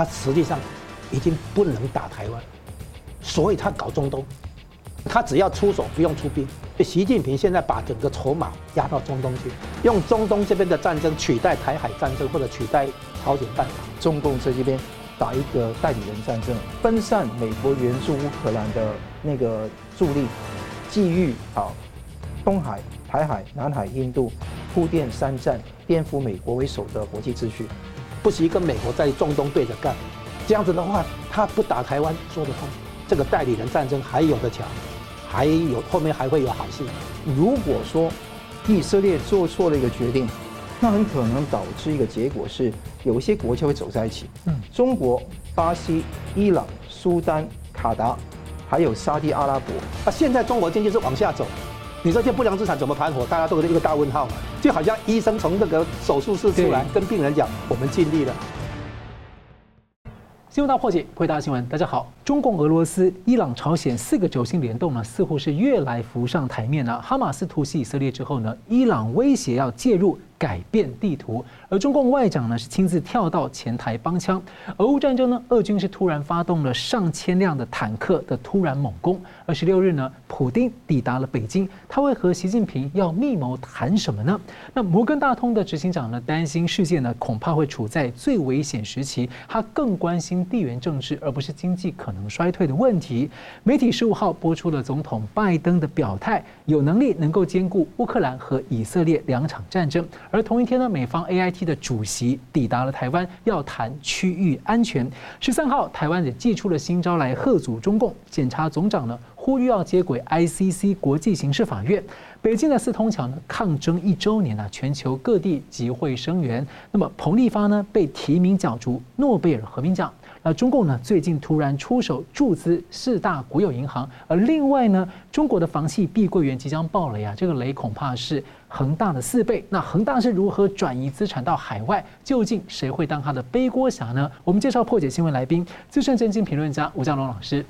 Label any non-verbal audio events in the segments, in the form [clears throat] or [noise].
他实际上已经不能打台湾，所以他搞中东，他只要出手不用出兵。习近平现在把整个筹码压到中东去，用中东这边的战争取代台海战争，或者取代朝鲜半岛。中共在这边打一个代理人战争，分散美国援助乌克兰的那个助力，觊觎啊东海、台海、南海、印度铺垫三战，颠覆美国为首的国际秩序。不惜跟美国在中东对着干，这样子的话，他不打台湾说得通。这个代理人战争还有得抢。还有后面还会有好戏。如果说以色列做错了一个决定，那很可能导致一个结果是，有一些国家会走在一起。嗯，中国、巴西、伊朗、苏丹、卡达，还有沙地阿拉伯。啊，现在中国经济是往下走，你说这不良资产怎么盘活？大家都是一个大问号。就好像医生从那个手术室出来，跟病人讲：“我们尽力了。”新闻大破解，回答新闻。大家好，中共、俄罗斯、伊朗、朝鲜四个轴心联动呢，似乎是越来浮上台面了。哈马斯突袭以色列之后呢，伊朗威胁要介入。改变地图，而中共外长呢是亲自跳到前台帮腔。俄乌战争呢，俄军是突然发动了上千辆的坦克的突然猛攻。二十六日呢，普丁抵达了北京，他会和习近平要密谋谈什么呢？那摩根大通的执行长呢担心世界呢恐怕会处在最危险时期，他更关心地缘政治而不是经济可能衰退的问题。媒体十五号播出了总统拜登的表态，有能力能够兼顾乌克兰和以色列两场战争。而同一天呢，美方 AIT 的主席抵达了台湾，要谈区域安全。十三号，台湾也祭出了新招来贺阻中共。检察总长呢，呼吁要接轨 ICC 国际刑事法院。北京的四通桥呢，抗争一周年了，全球各地集会声援。那么，彭丽芳呢，被提名角逐诺贝尔和平奖。那中共呢，最近突然出手注资四大国有银行，而另外呢，中国的房企碧桂园即将爆雷啊，这个雷恐怕是恒大的四倍。那恒大是如何转移资产到海外？究竟谁会当他的背锅侠呢？我们介绍破解新闻来宾，资深政经评论家吴江龙老师。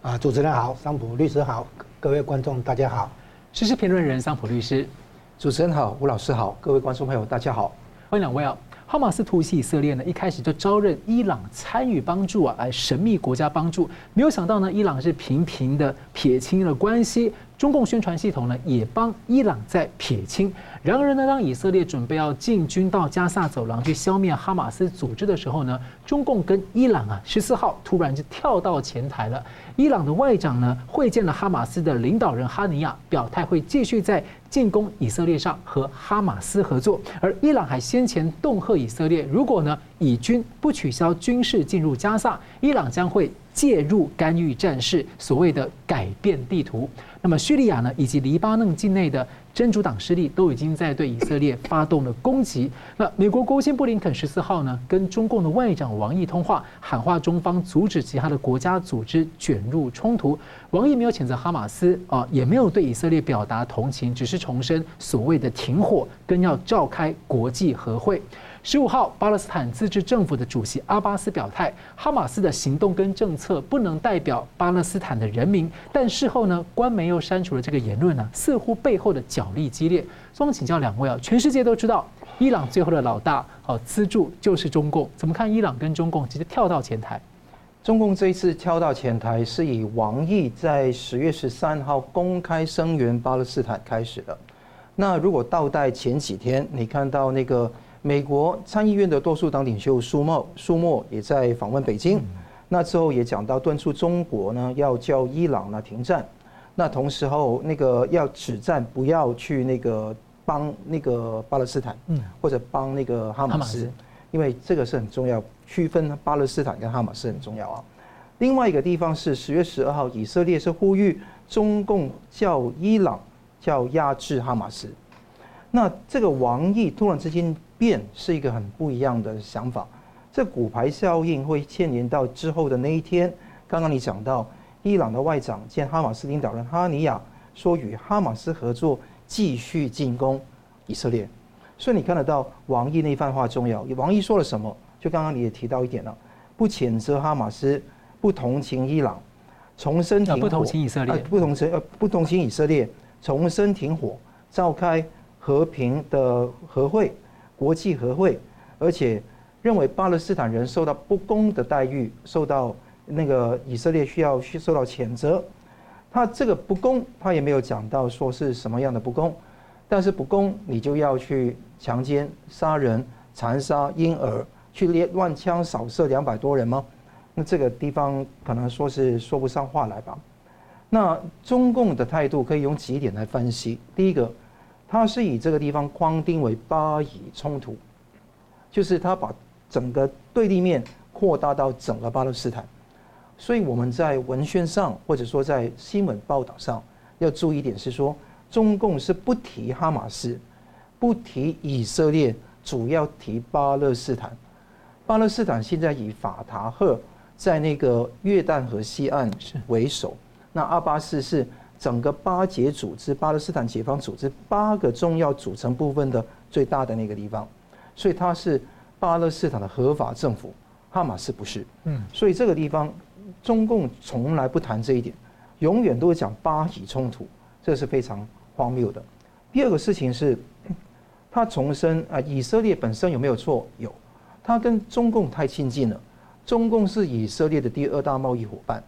啊，主持人好，桑普律师好，各位观众大家好。时事评论人桑普律师，主持人好，吴老师好，各位观众朋友大家好，欢迎两位啊。哈马斯突袭以色列呢，一开始就招认伊朗参与帮助啊，来神秘国家帮助，没有想到呢，伊朗是频频的撇清了关系。中共宣传系统呢，也帮伊朗在撇清。然而呢，当以色列准备要进军到加萨走廊去消灭哈马斯组织的时候呢，中共跟伊朗啊，十四号突然就跳到前台了。伊朗的外长呢，会见了哈马斯的领导人哈尼亚，表态会继续在进攻以色列上和哈马斯合作。而伊朗还先前恫吓以色列，如果呢以军不取消军事进入加萨，伊朗将会介入干预战事，所谓的改变地图。那么叙利亚呢，以及黎巴嫩境内的真主党势力都已经在对以色列发动了攻击。那美国国务卿布林肯十四号呢，跟中共的外长王毅通话，喊话中方阻止其他的国家组织卷入冲突。王毅没有谴责哈马斯啊，也没有对以色列表达同情，只是重申所谓的停火，跟要召开国际和会。十五号，巴勒斯坦自治政府的主席阿巴斯表态，哈马斯的行动跟政策不能代表巴勒斯坦的人民。但事后呢，官媒又删除了这个言论呢，似乎背后的角力激烈。所以请教两位啊，全世界都知道，伊朗最后的老大哦，资助就是中共，怎么看伊朗跟中共直接跳到前台？中共这一次跳到前台，是以王毅在十月十三号公开声援巴勒斯坦开始的。那如果倒带前几天，你看到那个。美国参议院的多数党领袖舒默，舒默也在访问北京，那之后也讲到敦促中国呢要叫伊朗呢停战，那同时候那个要止战，不要去那个帮那个巴勒斯坦，或者帮那个哈马斯，因为这个是很重要，区分巴勒斯坦跟哈马斯很重要啊。另外一个地方是十月十二号，以色列是呼吁中共叫伊朗叫压制哈马斯，那这个王毅突然之间。变是一个很不一样的想法，这骨牌效应会牵连到之后的那一天。刚刚你讲到，伊朗的外长见哈马斯领导人哈尼亚，说与哈马斯合作，继续进攻以色列。所以你看得到王毅那番话重要。王毅说了什么？就刚刚你也提到一点了，不谴责哈马斯，不同情伊朗，重申停火，不同情以色列，不同情呃不同情以色列，重申停火，召开和平的和会。国际和会，而且认为巴勒斯坦人受到不公的待遇，受到那个以色列需要去受到谴责。他这个不公，他也没有讲到说是什么样的不公，但是不公你就要去强奸、杀人、残杀婴儿，去乱枪扫射两百多人吗？那这个地方可能说是说不上话来吧。那中共的态度可以用几点来分析。第一个，他是以这个地方框定为巴以冲突，就是他把整个对立面扩大到整个巴勒斯坦。所以我们在文宣上，或者说在新闻报道上，要注意一点是说，中共是不提哈马斯，不提以色列，主要提巴勒斯坦。巴勒斯坦现在以法塔赫在那个约旦河西岸为首，那阿巴斯是整个巴解组织、巴勒斯坦解放组织八个重要组成部分的最大的那个地方，所以它是巴勒斯坦的合法政府，哈马斯不是。嗯，所以这个地方。中共从来不谈这一点，永远都是讲巴以冲突，这是非常荒谬的。第二个事情是，他重申啊，以色列本身有没有错？有，他跟中共太亲近了。中共是以色列的第二大贸易伙伴，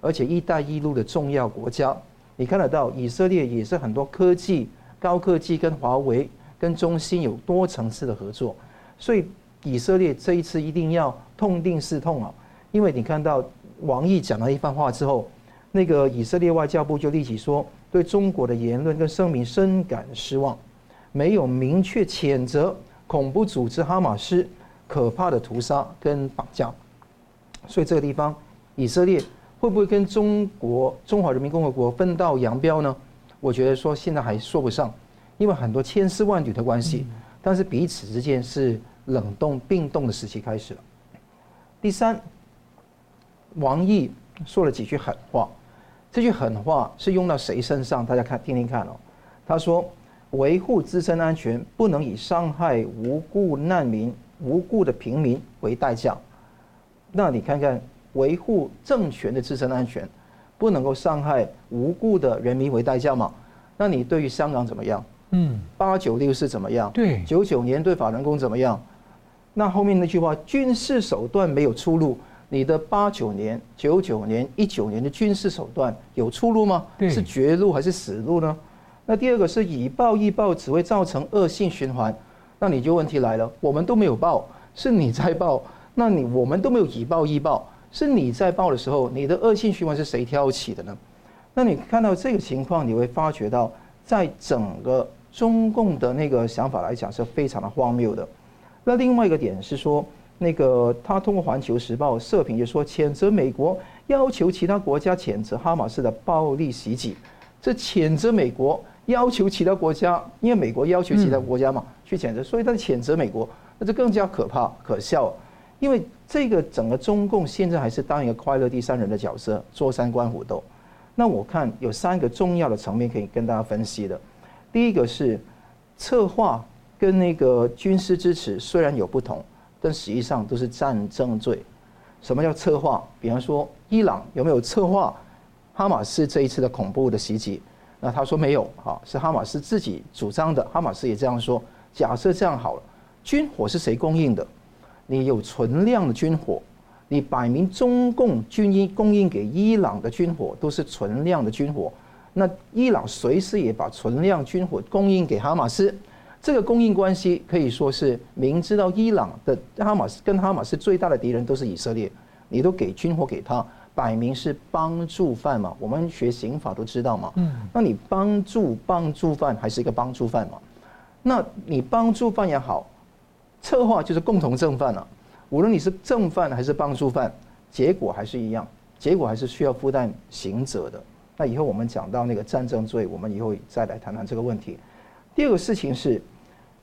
而且“一带一路”的重要国家。你看得到，以色列也是很多科技、高科技跟华为、跟中兴有多层次的合作。所以，以色列这一次一定要痛定思痛啊，因为你看到。王毅讲了一番话之后，那个以色列外交部就立即说，对中国的言论跟声明深感失望，没有明确谴责恐怖组织哈马斯可怕的屠杀跟绑架。所以这个地方，以色列会不会跟中国中华人民共和国分道扬镳呢？我觉得说现在还说不上，因为很多千丝万缕的关系，但是彼此之间是冷冻冰冻的时期开始了。第三。王毅说了几句狠话，这句狠话是用到谁身上？大家看听听看哦。他说：“维护自身安全不能以伤害无辜难民、无辜的平民为代价。”那你看看，维护政权的自身安全不能够伤害无辜的人民为代价嘛？那你对于香港怎么样？嗯，八九六是怎么样？对，九九年对法轮功怎么样？那后面那句话，军事手段没有出路。你的八九年、九九年、一九年的军事手段有出路吗？是绝路还是死路呢？那第二个是以暴易暴，只会造成恶性循环。那你就问题来了，我们都没有暴，是你在暴。那你我们都没有以暴易暴，是你在报的时候，你的恶性循环是谁挑起的呢？那你看到这个情况，你会发觉到，在整个中共的那个想法来讲，是非常的荒谬的。那另外一个点是说。那个他通过《环球时报》社评就说，谴责美国要求其他国家谴责哈马斯的暴力袭击。这谴责美国要求其他国家，因为美国要求其他国家嘛去谴责，所以他谴责美国，那就更加可怕可笑。因为这个整个中共现在还是当一个快乐第三人的角色，坐山观虎斗。那我看有三个重要的层面可以跟大家分析的。第一个是策划跟那个军事支持虽然有不同。但实际上都是战争罪。什么叫策划？比方说，伊朗有没有策划哈马斯这一次的恐怖的袭击？那他说没有，啊，是哈马斯自己主张的。哈马斯也这样说。假设这样好了，军火是谁供应的？你有存量的军火，你摆明中共军医供应给伊朗的军火都是存量的军火，那伊朗随时也把存量军火供应给哈马斯。这个供应关系可以说是明知道伊朗的哈马斯跟哈马斯最大的敌人都是以色列，你都给军火给他，摆明是帮助犯嘛。我们学刑法都知道嘛。嗯。那你帮助帮助犯还是一个帮助犯嘛？那你帮助犯也好，策划就是共同正犯了。无论你是正犯还是帮助犯，结果还是一样，结果还是需要负担刑责的。那以后我们讲到那个战争罪，我们以后再来谈谈这个问题。第二个事情是。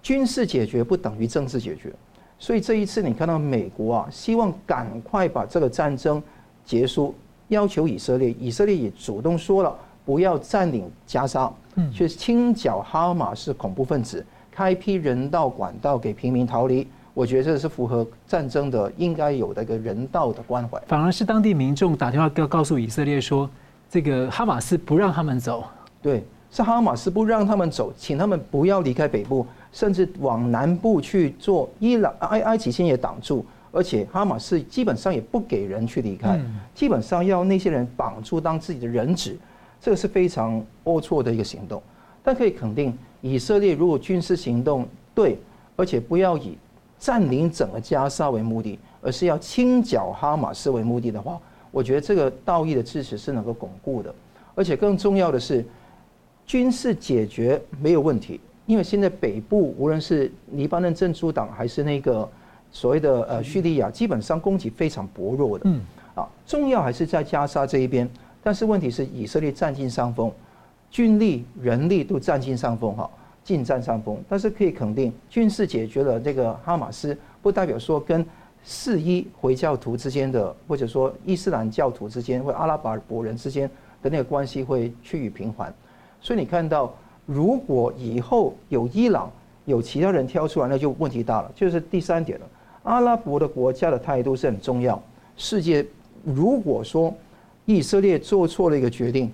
军事解决不等于政治解决，所以这一次你看到美国啊，希望赶快把这个战争结束，要求以色列，以色列也主动说了，不要占领加沙，去清剿哈马斯恐怖分子，开辟人道管道给平民逃离。我觉得这是符合战争的应该有的一个人道的关怀。反而是当地民众打电话告告诉以色列说，这个哈马斯不让他们走。对，是哈马斯不让他们走，请他们不要离开北部。甚至往南部去做。伊朗埃埃及先也挡住，而且哈马斯基本上也不给人去离开，基本上要那些人绑住当自己的人质，这个是非常龌龊的一个行动。但可以肯定，以色列如果军事行动对，而且不要以占领整个加沙为目的，而是要清剿哈马斯为目的的话，我觉得这个道义的支持是能够巩固的。而且更重要的是，军事解决没有问题，因为现在北部无论是黎巴嫩真主党还是那个所谓的呃叙利亚，基本上攻击非常薄弱的。嗯，啊，重要还是在加沙这一边，但是问题是以色列占尽上风。军力、人力都占尽上风，哈，尽占上风。但是可以肯定，军事解决了这个哈马斯，不代表说跟四一回教徒之间的，或者说伊斯兰教徒之间或阿拉伯人之间的那个关系会趋于平缓。所以你看到，如果以后有伊朗有其他人挑出来，那就问题大了。就是第三点了，阿拉伯的国家的态度是很重要。世界如果说以色列做错了一个决定。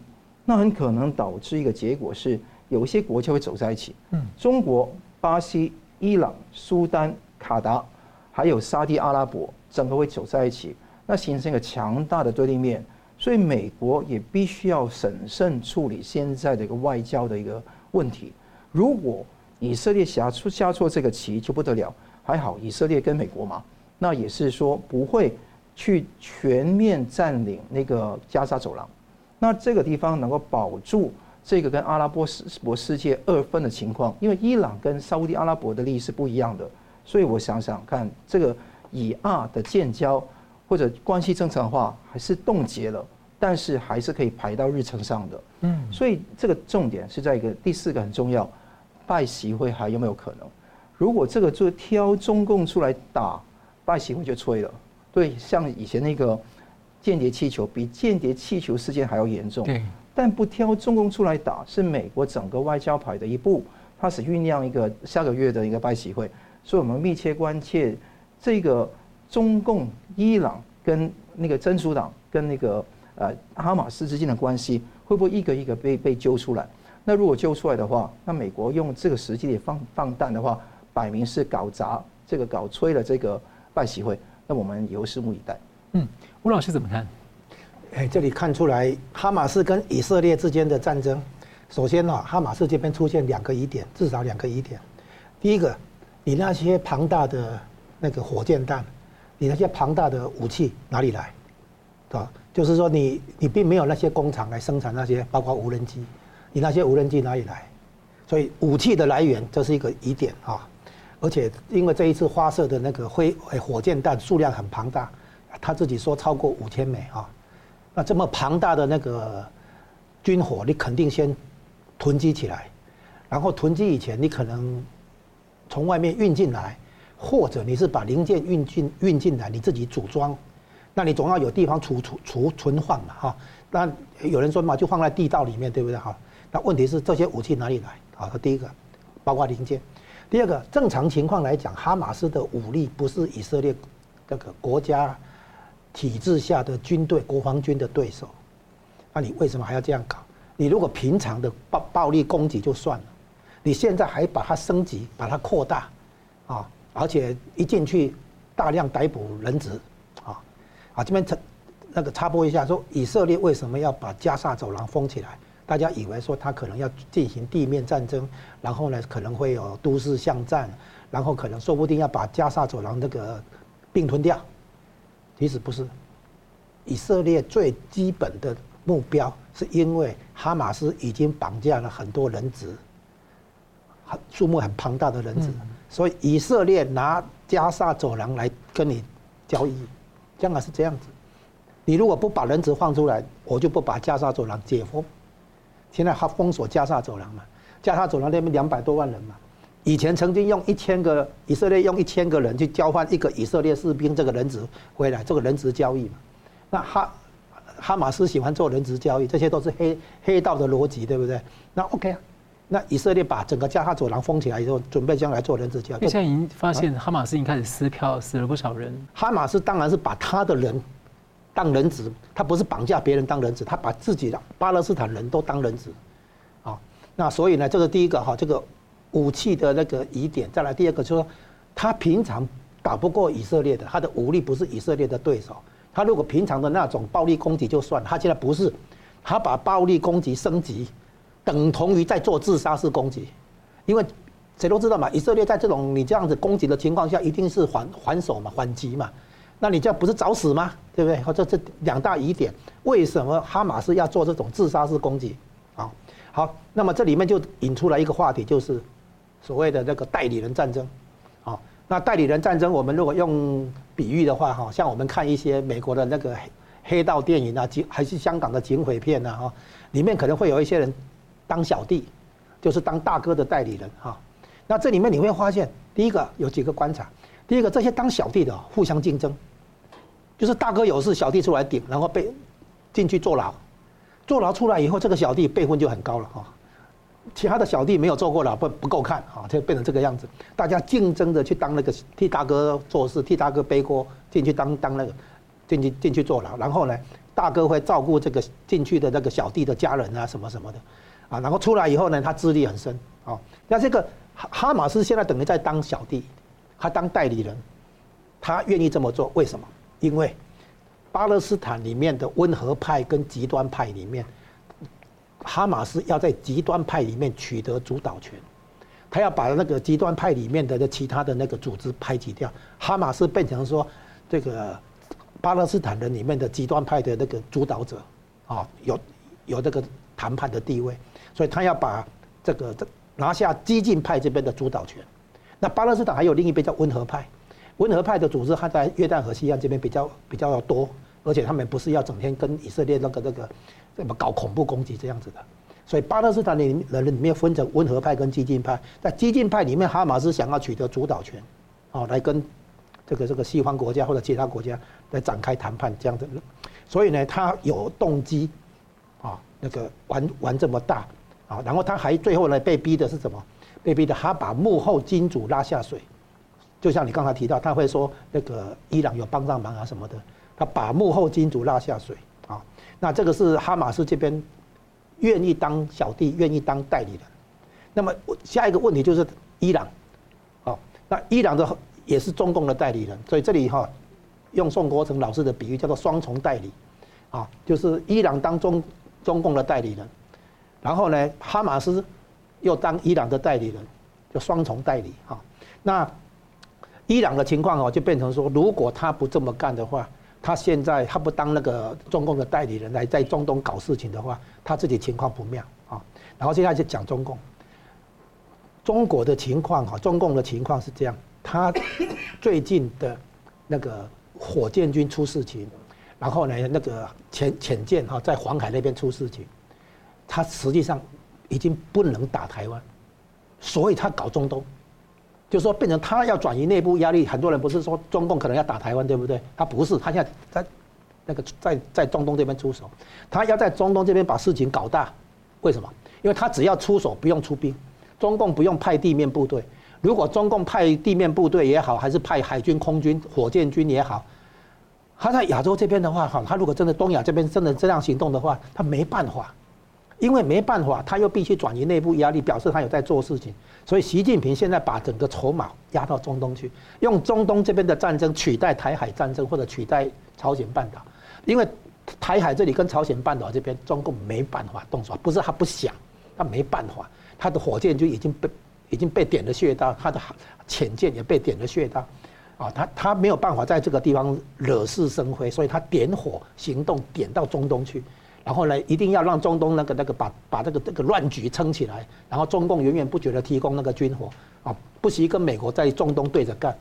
那很可能导致一个结果是，有一些国家会走在一起。嗯，中国、巴西、伊朗、苏丹、卡达，还有沙地阿拉伯，整个会走在一起，那形成一个强大的对立面。所以美国也必须要审慎处理现在的一个外交的一个问题。如果以色列下出下错这个棋就不得了，还好以色列跟美国嘛，那也是说不会去全面占领那个加沙走廊。那这个地方能够保住这个跟阿拉伯世伯世界二分的情况，因为伊朗跟沙乌地阿拉伯的利益是不一样的，所以我想想看，这个以阿的建交或者关系正常化还是冻结了，但是还是可以排到日程上的。嗯，所以这个重点是在一个第四个很重要，拜习会还有没有可能？如果这个就挑中共出来打，拜习会就吹了。对，像以前那个。间谍气球比间谍气球事件还要严重，但不挑中共出来打，是美国整个外交牌的一步，它是酝酿一个下个月的一个拜习会，所以我们密切关切这个中共、伊朗跟那个真主党跟那个呃哈马斯之间的关系，会不会一个一个被被揪出来？那如果揪出来的话，那美国用这个时机点放放弹的话，摆明是搞砸这个搞吹了这个拜习会，那我们以后拭目以待。嗯。吴老师怎么看？哎，这里看出来哈马斯跟以色列之间的战争，首先呢，哈马斯这边出现两个疑点，至少两个疑点。第一个，你那些庞大的那个火箭弹，你那些庞大的武器哪里来？啊，就是说你你并没有那些工厂来生产那些，包括无人机，你那些无人机哪里来？所以武器的来源这是一个疑点啊。而且因为这一次发射的那个灰火箭弹数量很庞大。他自己说超过五千枚啊，那这么庞大的那个军火，你肯定先囤积起来，然后囤积以前，你可能从外面运进来，或者你是把零件运进运进来，你自己组装，那你总要有地方储储储存放嘛哈。那有人说嘛，就放在地道里面，对不对哈？那问题是这些武器哪里来啊？第一个，包括零件；第二个，正常情况来讲，哈马斯的武力不是以色列这个国家。体制下的军队，国防军的对手，那你为什么还要这样搞？你如果平常的暴暴力攻击就算了，你现在还把它升级，把它扩大，啊，而且一进去大量逮捕人质，啊，啊这边插那个插播一下，说以色列为什么要把加萨走廊封起来？大家以为说他可能要进行地面战争，然后呢可能会有都市巷战，然后可能说不定要把加萨走廊那个并吞掉。其实不是，以色列最基本的目标是因为哈马斯已经绑架了很多人质，很数目很庞大的人质，所以以色列拿加沙走廊来跟你交易，将来是这样子。你如果不把人质放出来，我就不把加沙走廊解封。现在他封锁加沙走廊嘛，加沙走廊那边两百多万人嘛。以前曾经用一千个以色列用一千个人去交换一个以色列士兵这个人质回来，这个人质交易嘛。那哈哈马斯喜欢做人质交易，这些都是黑黑道的逻辑，对不对？那 OK 啊，那以色列把整个加沙走廊封起来以后，准备将来做人质交易。现在已经发现哈马斯已经开始撕票，死了不少人。哈马斯当然是把他的人当人质，他不是绑架别人当人质，他把自己的巴勒斯坦人都当人质。啊，那所以呢，这个第一个哈，这个。武器的那个疑点。再来第二个就是说，他平常打不过以色列的，他的武力不是以色列的对手。他如果平常的那种暴力攻击就算，他现在不是，他把暴力攻击升级，等同于在做自杀式攻击，因为谁都知道嘛，以色列在这种你这样子攻击的情况下，一定是还还手嘛，还击嘛。那你这样不是找死吗？对不对？好，这这两大疑点，为什么哈马斯要做这种自杀式攻击？啊，好，那么这里面就引出来一个话题，就是所谓的这个代理人战争。啊，那代理人战争，我们如果用比喻的话，哈，像我们看一些美国的那个黑道电影啊，警还是香港的警匪片呐，哈，里面可能会有一些人当小弟，就是当大哥的代理人，哈。那这里面你会发现，第一个有几个观察，第一个这些当小弟的互相竞争。就是大哥有事，小弟出来顶，然后被进去坐牢，坐牢出来以后，这个小弟辈分就很高了哈。其他的小弟没有坐过牢，不不够看啊，就变成这个样子。大家竞争着去当那个替大哥做事，替大哥背锅，进去当当那个进去进去坐牢。然后呢，大哥会照顾这个进去的那个小弟的家人啊，什么什么的啊。然后出来以后呢，他资历很深啊。那这个哈哈马斯现在等于在当小弟，他当代理人，他愿意这么做，为什么？因为巴勒斯坦里面的温和派跟极端派里面，哈马斯要在极端派里面取得主导权，他要把那个极端派里面的其他的那个组织排挤掉，哈马斯变成说这个巴勒斯坦人里面的极端派的那个主导者，啊，有有这个谈判的地位，所以他要把这个拿下激进派这边的主导权。那巴勒斯坦还有另一边叫温和派。温和派的组织，还在约旦河西岸这边比较比较多，而且他们不是要整天跟以色列那个那个怎么搞恐怖攻击这样子的，所以巴勒斯坦里人里面分成温和派跟激进派，在激进派里面，哈马斯想要取得主导权，啊，来跟这个这个西方国家或者其他国家来展开谈判这样子，所以呢，他有动机，啊，那个玩玩这么大，啊，然后他还最后呢被逼的是什么？被逼的他把幕后金主拉下水。就像你刚才提到，他会说那个伊朗有帮上忙啊什么的，他把幕后金主拉下水。那这个是哈马斯这边愿意当小弟，愿意当代理人。那么下一个问题就是伊朗，啊，那伊朗的也是中共的代理人，所以这里哈用宋国成老师的比喻叫做双重代理，啊，就是伊朗当中中共的代理人，然后呢哈马斯又当伊朗的代理人，就双重代理哈。那伊朗的情况哦，就变成说，如果他不这么干的话，他现在他不当那个中共的代理人来在中东搞事情的话，他自己情况不妙啊。然后现在就讲中共，中国的情况哈，中共的情况是这样，他最近的那个火箭军出事情，然后呢，那个潜潜舰哈在黄海那边出事情，他实际上已经不能打台湾，所以他搞中东。就是说，变成他要转移内部压力，很多人不是说中共可能要打台湾，对不对？他不是，他现在在那个在在中东这边出手，他要在中东这边把事情搞大。为什么？因为他只要出手，不用出兵，中共不用派地面部队。如果中共派地面部队也好，还是派海军、空军、火箭军也好，他在亚洲这边的话，哈，他如果真的东亚这边真的这样行动的话，他没办法，因为没办法，他又必须转移内部压力，表示他有在做事情。所以习近平现在把整个筹码压到中东去，用中东这边的战争取代台海战争，或者取代朝鲜半岛，因为台海这里跟朝鲜半岛这边，中共没办法动手，不是他不想，他没办法，他的火箭就已经被已经被点了穴道，他的潜舰也被点了穴道，啊，他他没有办法在这个地方惹是生非，所以他点火行动点到中东去。然后呢，一定要让中东那个那个把把这个这个乱局撑起来，然后中共永远不觉得提供那个军火啊，不惜跟美国在中东对着干，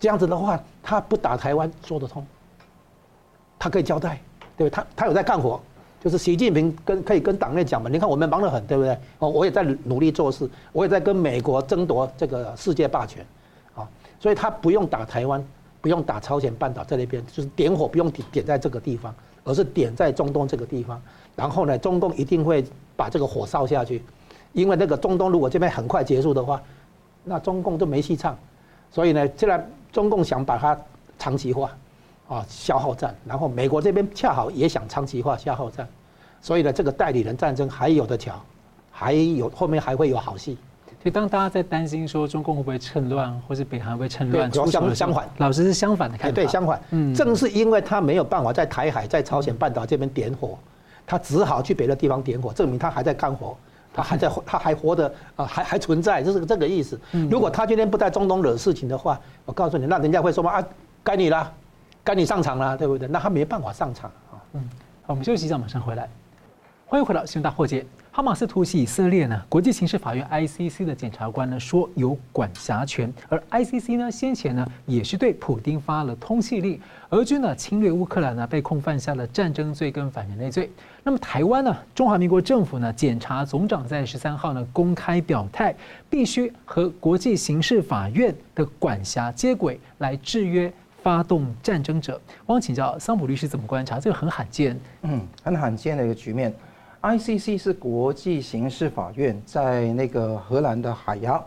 这样子的话，他不打台湾说得通，他可以交代，对不？他他有在干活，就是习近平跟可以跟党内讲嘛，你看我们忙得很，对不对？哦，我也在努力做事，我也在跟美国争夺这个世界霸权，啊，所以他不用打台湾，不用打朝鲜半岛在那边，就是点火不用点点在这个地方。而是点在中东这个地方，然后呢，中共一定会把这个火烧下去，因为那个中东如果这边很快结束的话，那中共就没戏唱。所以呢，现在中共想把它长期化，啊，消耗战，然后美国这边恰好也想长期化消耗战，所以呢，这个代理人战争还有的瞧，还有后面还会有好戏。所以当大家在担心说中共会不会趁乱，或是北韩会不会趁乱出手，相反，老师是相反的看法。对，相反，嗯，正是因为他没有办法在台海、在朝鲜半岛这边点火，他只好去别的地方点火，证明他还在干活，他还在，他还活着啊，还还存在，就是这个意思。如果他今天不在中东惹事情的话，我告诉你，那人家会说嘛啊，该你了，该你上场了，对不对？那他没办法上场啊。嗯，好，我们休息一下，马上回来。欢迎回到新闻大破解。哈马斯突袭以色列呢，国际刑事法院 ICC 的检察官呢说有管辖权，而 ICC 呢先前呢也是对普丁发了通缉令。俄军呢侵略乌克兰呢被控犯下了战争罪跟反人类罪。那么台湾呢，中华民国政府呢检察总长在十三号呢公开表态，必须和国际刑事法院的管辖接轨，来制约发动战争者。我想请教桑普律师怎么观察？这个很罕见，嗯，很罕见的一个局面。ICC 是国际刑事法院，在那个荷兰的海牙，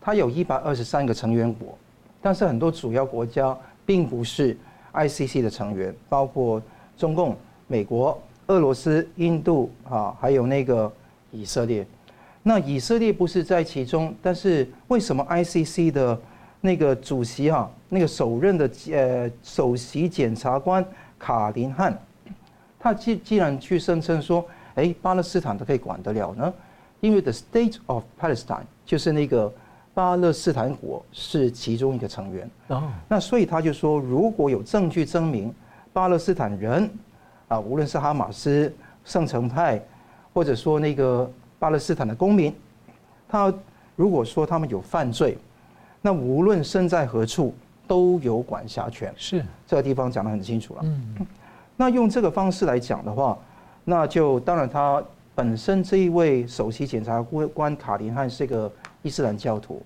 它有一百二十三个成员国，但是很多主要国家并不是 ICC 的成员，包括中共、美国、俄罗斯、印度啊，还有那个以色列。那以色列不是在其中，但是为什么 ICC 的那个主席哈，那个首任的呃首席检察官卡林汉，他既既然去声称说。哎，巴勒斯坦都可以管得了呢？因为 The State of Palestine 就是那个巴勒斯坦国是其中一个成员。哦，那所以他就说，如果有证据证明巴勒斯坦人啊，无论是哈马斯、圣城派，或者说那个巴勒斯坦的公民，他如果说他们有犯罪，那无论身在何处都有管辖权。是这个地方讲得很清楚了。嗯，那用这个方式来讲的话。那就当然，他本身这一位首席检察官卡林汉是个伊斯兰教徒，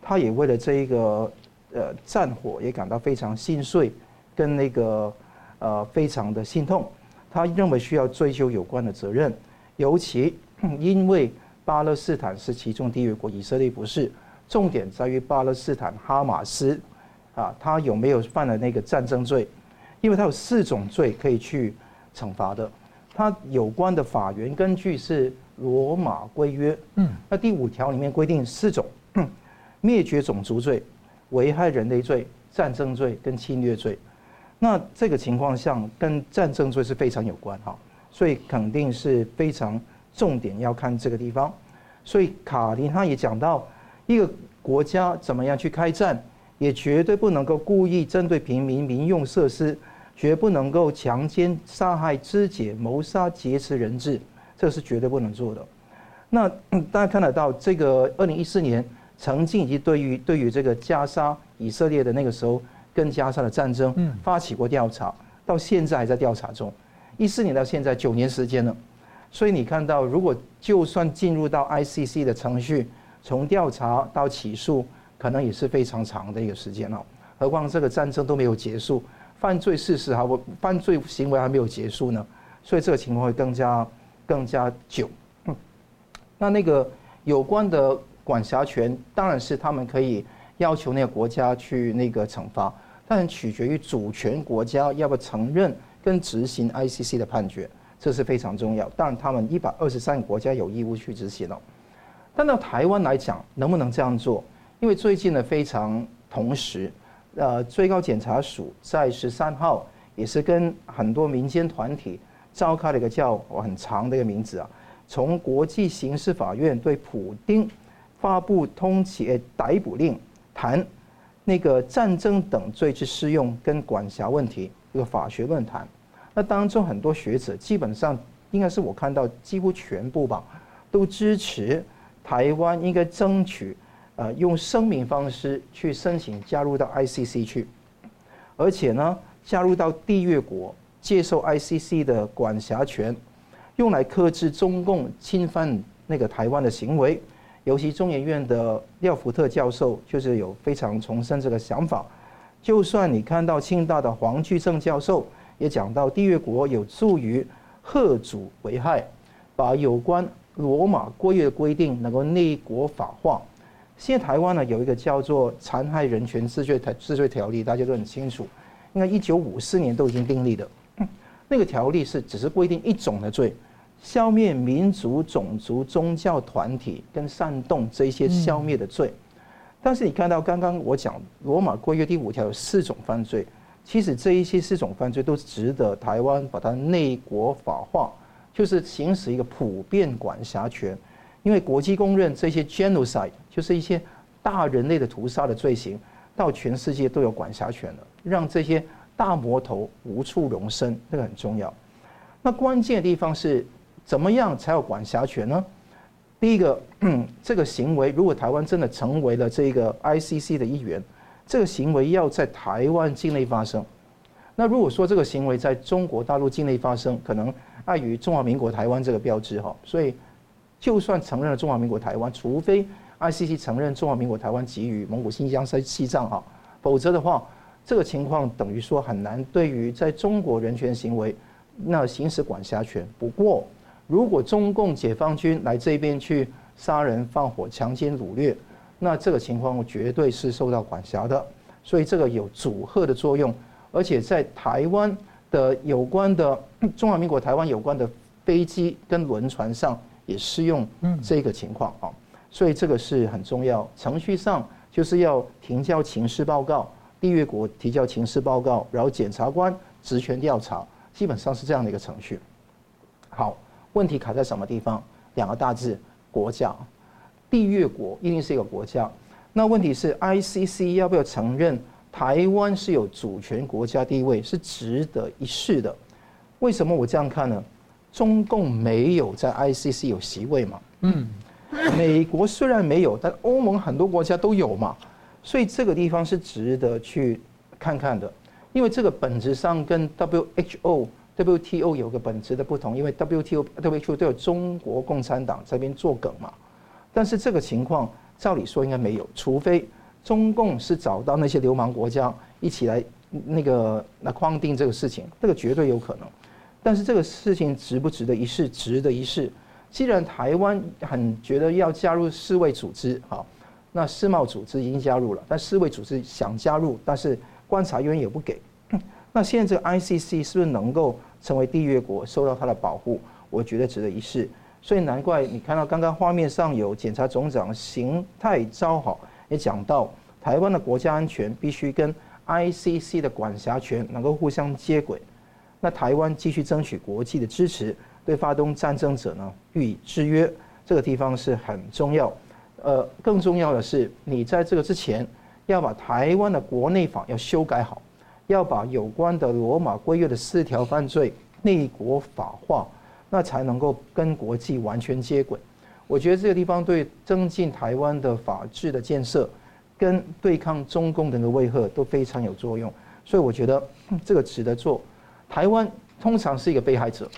他也为了这一个呃战火也感到非常心碎，跟那个呃非常的心痛。他认为需要追究有关的责任，尤其 [clears throat] 因为巴勒斯坦是其中缔约国，以色列不是。重点在于巴勒斯坦哈马斯啊，他有没有犯了那个战争罪？因为他有四种罪可以去惩罚的。它有关的法源根据是罗马规约，嗯，那第五条里面规定四种：[coughs] 灭绝种族罪、危害人类罪、战争罪跟侵略罪。那这个情况下跟战争罪是非常有关哈，所以肯定是非常重点要看这个地方。所以卡林他也讲到，一个国家怎么样去开战，也绝对不能够故意针对平民民用设施。绝不能够强奸、杀害、肢解、谋杀、劫持人质，这是绝对不能做的。那大家看得到，这个二零一四年曾经以及对于对于这个加沙以色列的那个时候跟加沙的战争，发起过调查，到现在还在调查中。一四年到现在九年时间了，所以你看到，如果就算进入到 ICC 的程序，从调查到起诉，可能也是非常长的一个时间了。何况这个战争都没有结束。犯罪事实还不，犯罪行为还没有结束呢，所以这个情况会更加更加久。那那个有关的管辖权，当然是他们可以要求那个国家去那个惩罚，但取决于主权国家要不要承认跟执行 ICC 的判决，这是非常重要。当然，他们一百二十三个国家有义务去执行了。但到台湾来讲，能不能这样做？因为最近呢，非常同时。呃，最高检察署在十三号也是跟很多民间团体召开了一个叫很长的一个名字啊，从国际刑事法院对普丁发布通缉逮捕令，谈那个战争等罪之适用跟管辖问题一个法学论坛。那当中很多学者基本上应该是我看到几乎全部吧，都支持台湾应该争取。呃，用声明方式去申请加入到 ICC 去，而且呢，加入到缔约国，接受 ICC 的管辖权，用来克制中共侵犯那个台湾的行为。尤其中研院的廖福特教授就是有非常重申这个想法。就算你看到清大的黄巨正教授也讲到，缔约国有助于吓阻危害，把有关罗马规约的规定能够内国法化。现在台湾呢有一个叫做《残害人权治罪条治罪条例》，大家都很清楚，应该一九五四年都已经订立的。那个条例是只是规定一种的罪，消灭民族、种族、宗教团体跟煽动这一些消灭的罪。但是你看到刚刚我讲罗马规约第五条有四种犯罪，其实这一些四种犯罪都值得台湾把它内国法化，就是行使一个普遍管辖权。因为国际公认这些 genocide 就是一些大人类的屠杀的罪行，到全世界都有管辖权了，让这些大魔头无处容身，这个很重要。那关键的地方是。怎么样才有管辖权呢？第一个，[clears throat] 这个行为如果台湾真的成为了这个 ICC 的一员，这个行为要在台湾境内发生。那如果说这个行为在中国大陆境内发生，可能碍于中华民国台湾这个标志哈，所以就算承认了中华民国台湾，除非 ICC 承认中华民国台湾给予蒙古、新疆、西西藏哈，否则的话，这个情况等于说很难对于在中国人权行为那行使管辖权。不过，如果中共解放军来这边去杀人、放火、强奸、掳掠，那这个情况绝对是受到管辖的。所以这个有阻吓的作用，而且在台湾的有关的 [clears throat] 中华民国台湾有关的飞机跟轮船上也适用这个情况啊。所以这个是很重要。程序上就是要提交情势报告，缔约国提交情势报告，然后检察官职权调查，基本上是这样的一个程序。好。问题卡在什么地方？两个大字：国家。缔约国一定是一个国家。那问题是，ICC 要不要承认台湾是有主权国家地位，是值得一试的。为什么我这样看呢？中共没有在 ICC 有席位嘛？嗯。[laughs] 美国虽然没有，但欧盟很多国家都有嘛。所以这个地方是值得去看看的，因为这个本质上跟 WHO。WTO 有个本质的不同，因为 WTO、WHO 都有中国共产党这边作梗嘛。但是这个情况照理说应该没有，除非中共是找到那些流氓国家一起来那个来框定这个事情，这个绝对有可能。但是这个事情值不值得一试？值得一试。既然台湾很觉得要加入世卫组织，好，那世贸组织已经加入了，但世卫组织想加入，但是观察员也不给。那现在这个 ICC 是不是能够成为缔约国，受到它的保护？我觉得值得一试。所以难怪你看到刚刚画面上有检察总长邢太昭哈，也讲到台湾的国家安全必须跟 ICC 的管辖权能够互相接轨。那台湾继续争取国际的支持，对发动战争者呢予以制约，这个地方是很重要。呃，更重要的是，你在这个之前要把台湾的国内法要修改好。要把有关的罗马规约的四条犯罪内国法化，那才能够跟国际完全接轨。我觉得这个地方对增进台湾的法治的建设，跟对抗中共的那个威吓都非常有作用。所以我觉得这个值得做。台湾通常是一个被害者，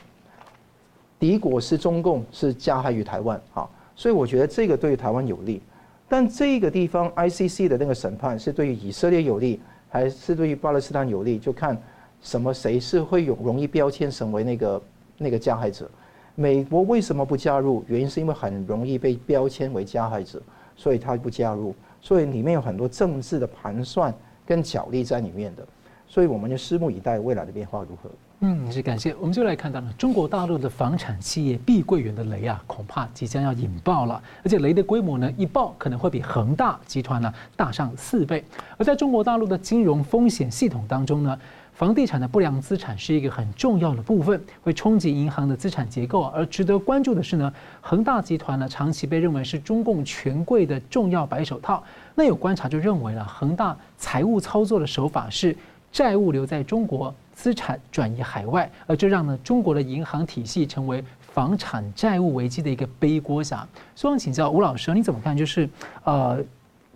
敌国是中共，是加害于台湾啊。所以我觉得这个对于台湾有利。但这个地方 ICC 的那个审判是对于以色列有利。还是对于巴勒斯坦有利，就看什么谁是会有容易标签成为那个那个加害者。美国为什么不加入？原因是因为很容易被标签为加害者，所以他不加入。所以里面有很多政治的盘算跟角力在里面的。所以我们就拭目以待未来的变化如何。嗯，是感谢。我们就来看到呢，中国大陆的房产企业碧桂园的雷啊，恐怕即将要引爆了，而且雷的规模呢，一爆可能会比恒大集团呢大上四倍。而在中国大陆的金融风险系统当中呢，房地产的不良资产是一个很重要的部分，会冲击银行的资产结构。而值得关注的是呢，恒大集团呢长期被认为是中共权贵的重要白手套。那有观察就认为了，恒大财务操作的手法是债务留在中国。资产转移海外，而这让呢中国的银行体系成为房产债务危机的一个背锅侠。所以请教吴老师，你怎么看？就是呃，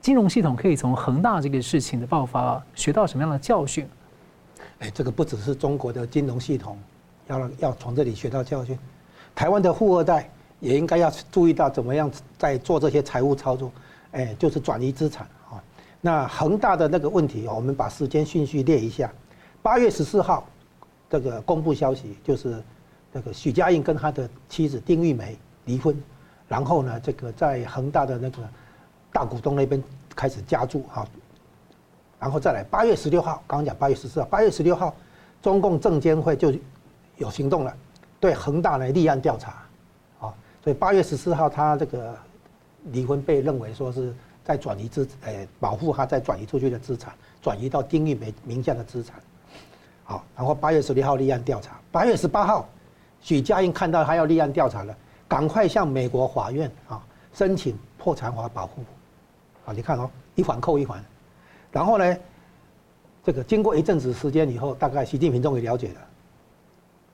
金融系统可以从恒大这个事情的爆发学到什么样的教训？哎，这个不只是中国的金融系统要要从这里学到教训，台湾的富二代也应该要注意到怎么样在做这些财务操作。哎，就是转移资产。那恒大的那个问题，我们把时间顺序列一下。八月十四号，这个公布消息就是，那个许家印跟他的妻子丁玉梅离婚，然后呢，这个在恒大的那个大股东那边开始加注哈，然后再来八月十六号，刚刚讲八月十四号，八月十六号，中共证监会就有行动了，对恒大呢立案调查，啊，所以八月十四号他这个离婚被认为说是再转移资，诶，保护他再转移出去的资产，转移到丁玉梅名下的资产，好，然后八月十六号立案调查，八月十八号，许家印看到他要立案调查了，赶快向美国法院啊申请破产法保护，啊，你看哦，一环扣一环，然后呢，这个经过一阵子时间以后，大概习近平终于了解了。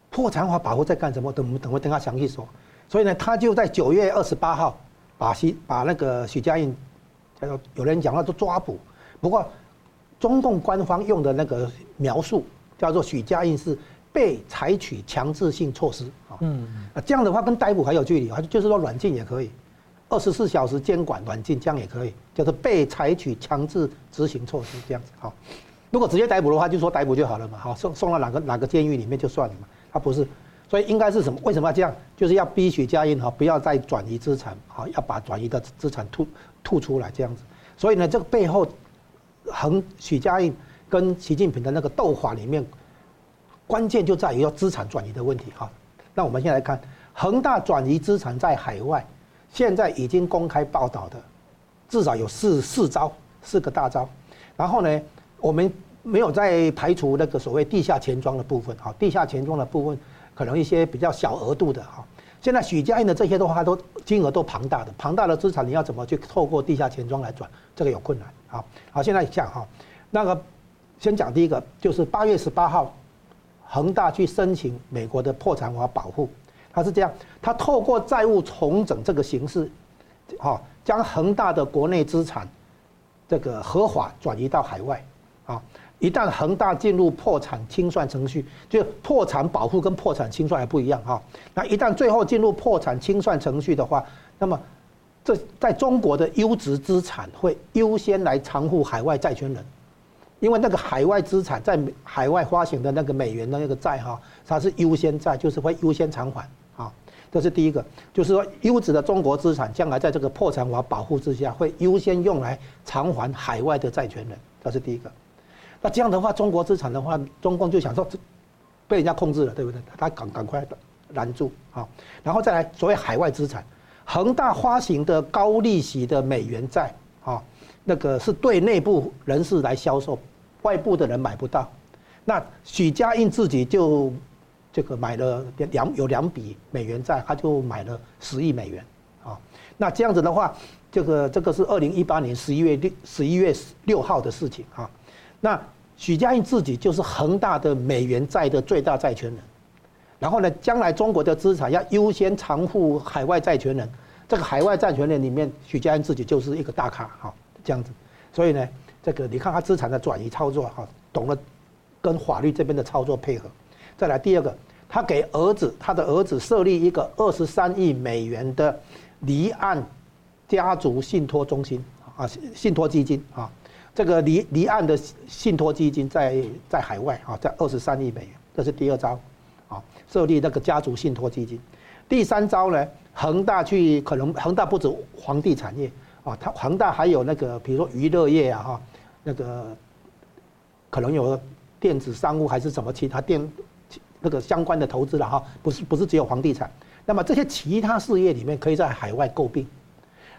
破产法保护在干什么？等等会等他详细说。所以呢，他就在九月二十八号把许把那个许家印，叫做有人讲到都抓捕。不过，中共官方用的那个描述叫做许家印是被采取强制性措施啊。嗯。啊，这样的话跟逮捕还有距离，就是说软禁也可以，二十四小时监管软禁这样也可以，叫做被采取强制执行措施这样子哈。如果直接逮捕的话，就说逮捕就好了嘛，好送送到哪个哪个监狱里面就算了嘛。他不是，所以应该是什么？为什么要这样？就是要逼许家印哈，不要再转移资产，好，要把转移的资产吐吐出来这样子。所以呢，这个背后，恒许家印跟习近平的那个斗法里面，关键就在于要资产转移的问题哈。那我们先来看，恒大转移资产在海外，现在已经公开报道的，至少有四四招，四个大招。然后呢，我们。没有再排除那个所谓地下钱庄的部分，哈，地下钱庄的部分可能一些比较小额度的，哈。现在许家印的这些的话，都金额都庞大的，庞大的资产你要怎么去透过地下钱庄来转，这个有困难，好，好，现在讲哈，那个先讲第一个，就是八月十八号，恒大去申请美国的破产法保护，他是这样，他透过债务重整这个形式，哈，将恒大的国内资产这个合法转移到海外，啊。一旦恒大进入破产清算程序，就破产保护跟破产清算还不一样哈。那一旦最后进入破产清算程序的话，那么这在中国的优质资产会优先来偿付海外债权人，因为那个海外资产在海外发行的那个美元的那个债哈，它是优先债，就是会优先偿还啊。这是第一个，就是说优质的中国资产将来在这个破产法保护之下，会优先用来偿还海外的债权人，这是第一个。那这样的话，中国资产的话，中共就想说，被人家控制了，对不对？他赶赶快拦住啊，然后再来所谓海外资产，恒大发行的高利息的美元债啊，那个是对内部人士来销售，外部的人买不到。那许家印自己就这个买了两有两笔美元债，他就买了十亿美元啊。那这样子的话，这个这个是二零一八年十一月六十一月六号的事情啊。那许家印自己就是恒大的美元债的最大债权人，然后呢，将来中国的资产要优先偿付海外债权人，这个海外债权人里面，许家印自己就是一个大咖，哈，这样子，所以呢，这个你看他资产的转移操作，哈，懂得跟法律这边的操作配合。再来第二个，他给儿子，他的儿子设立一个二十三亿美元的离岸家族信托中心，啊，信托基金，啊。这个离离岸的信托基金在在海外啊，在二十三亿美元，这是第二招，啊，设立那个家族信托基金。第三招呢，恒大去可能恒大不止房地产业啊，它恒大还有那个比如说娱乐业啊哈，那个可能有电子商务还是什么其他电那个相关的投资了哈，不是不是只有房地产。那么这些其他事业里面可以在海外购并。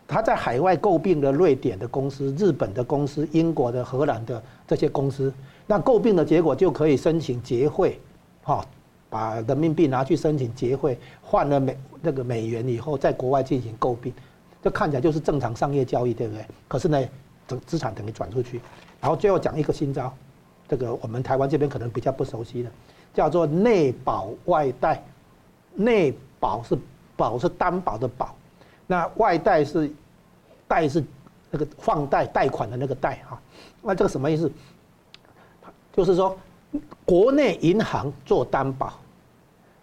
他在海外购并了瑞典的公司、日本的公司、英国的、荷兰的这些公司，那购并的结果就可以申请结汇，哈，把人民币拿去申请结汇，换了美那个美元以后，在国外进行购并，这看起来就是正常商业交易，对不对？可是呢，这资产等于转出去，然后最后讲一个新招，这个我们台湾这边可能比较不熟悉的，叫做内保外贷，内保是保是担保的保。那外贷是，贷是那个放贷贷款的那个贷哈，那这个什么意思？就是说，国内银行做担保，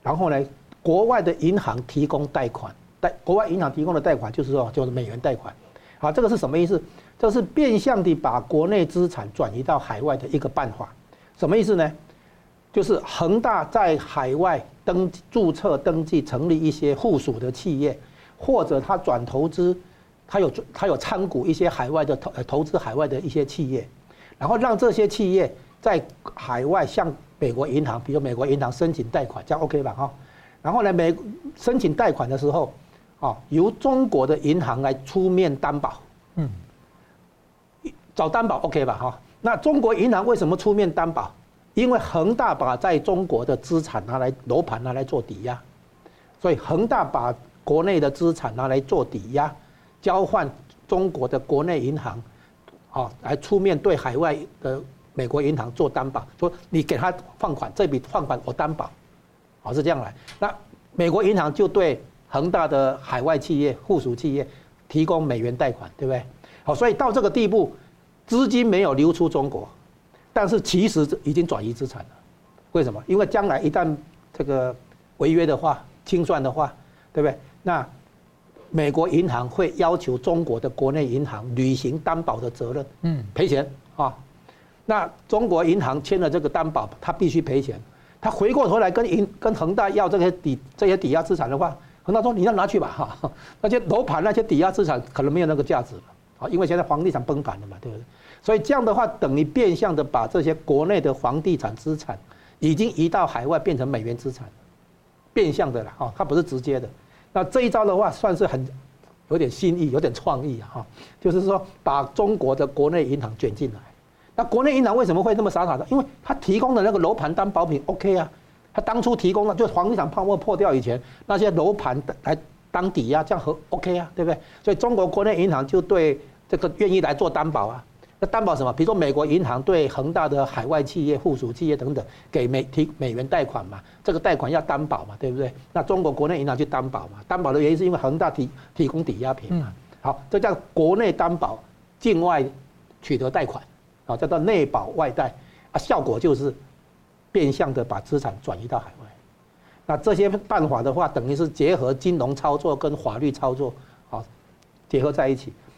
然后呢，国外的银行提供贷款，贷国外银行提供的贷款就是说就是美元贷款，好，这个是什么意思？这是变相的把国内资产转移到海外的一个办法，什么意思呢？就是恒大在海外登注册登记成立一些附属的企业。或者他转投资，他有他有参股一些海外的投投资海外的一些企业，然后让这些企业在海外向美国银行，比如美国银行申请贷款，这样 OK 吧哈？然后呢，美申请贷款的时候，啊，由中国的银行来出面担保，嗯，找担保 OK 吧？哈，那中国银行为什么出面担保？因为恒大把在中国的资产拿来楼盘拿来做抵押，所以恒大把国内的资产拿来做抵押，交换中国的国内银行，啊，来出面对海外的美国银行做担保，说你给他放款，这笔放款我担保。好，是这样来。那美国银行就对恒大的海外企业、附属企业提供美元贷款，对不对？好，所以到这个地步，资金没有流出中国，但是其实已经转移资产了。为什么？因为将来一旦这个违约的话、清算的话，对不对？那美国银行会要求中国的国内银行履行担保的责任，嗯，赔钱啊。那中国银行签了这个担保，他必须赔钱。他回过头来跟银跟恒大要这些抵这些抵押资产的话，恒大说，你要拿去吧哈，[laughs] 那些楼盘那些抵押资产可能没有那个价值了啊，因为现在房地产崩盘了嘛，对不对？所以这样的话等于变相的把这些国内的房地产资产已经移到海外变成美元资产，变相的了哈，它不是直接的。那这一招的话算是很有点新意，有点创意哈，就是说把中国的国内银行卷进来。那国内银行为什么会这么傻傻的？因为他提供的那个楼盘担保品 OK 啊，他当初提供的就房地产泡沫破掉以前那些楼盘来当抵押，这样和 OK 啊，对不对？所以中国国内银行就对这个愿意来做担保啊。那担保什么？比如说美国银行对恒大的海外企业、附属企业等等给美提美元贷款嘛，这个贷款要担保嘛，对不对？那中国国内银行去担保嘛，担保的原因是因为恒大提提供抵押品嘛。好，这叫国内担保，境外取得贷款。啊，叫做内保外贷，啊，效果就是变相的把资产转移到海外。那这些办法的话，等于是结合金融操作跟法律操作，啊，结合在一起，啊，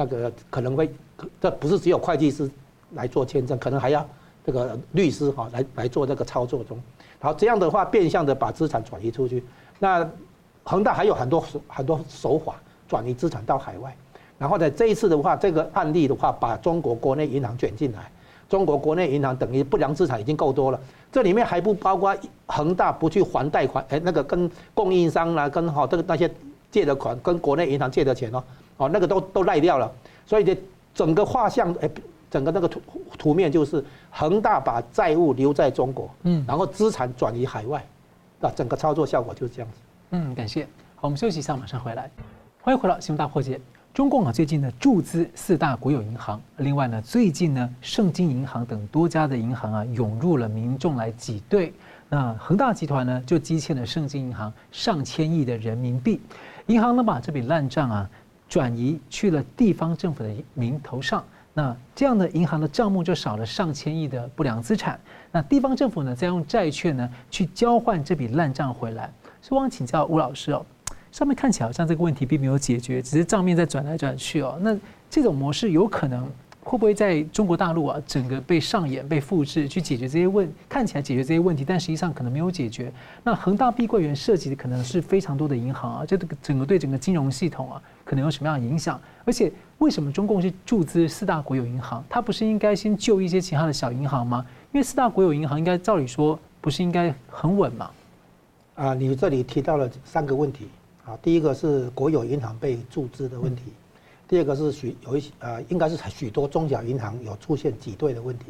那个可能会，这不是只有会计师来做签证，可能还要这个律师哈来来做这个操作中。好，这样的话变相的把资产转移出去。那恒大还有很多很多手法转移资产到海外。然后呢，这一次的话，这个案例的话，把中国国内银行卷进来，中国国内银行等于不良资产已经够多了，这里面还不包括恒大不去还贷款，哎，那个跟供应商啦，跟哈这个那些借的款，跟国内银行借的钱哦，哦，那个都都赖掉了，所以这整个画像，哎，整个那个图图面就是恒大把债务留在中国，嗯，然后资产转移海外，那整个操作效果就是这样子。嗯，感谢。好，我们休息一下，马上回来。欢迎回到新闻大破解。中共啊，最近呢注资四大国有银行，另外呢，最近呢，盛京银行等多家的银行啊，涌入了民众来挤兑。那恒大集团呢，就积欠了盛京银行上千亿的人民币，银行呢把这笔烂账啊转移去了地方政府的名头上，那这样的银行的账目就少了上千亿的不良资产。那地方政府呢，再用债券呢去交换这笔烂账回来。所以我想请教吴老师哦。上面看起来好像这个问题并没有解决，只是账面在转来转去哦。那这种模式有可能会不会在中国大陆啊，整个被上演、被复制去解决这些问？看起来解决这些问题，但实际上可能没有解决。那恒大碧桂园涉及的可能是非常多的银行啊，这个整个对整个金融系统啊，可能有什么样的影响？而且为什么中共是注资四大国有银行？它不是应该先救一些其他的小银行吗？因为四大国有银行应该照理说不是应该很稳吗？啊，你这里提到了三个问题。啊，第一个是国有银行被注资的问题，第二个是许有一些呃，应该是许多中小银行有出现挤兑的问题，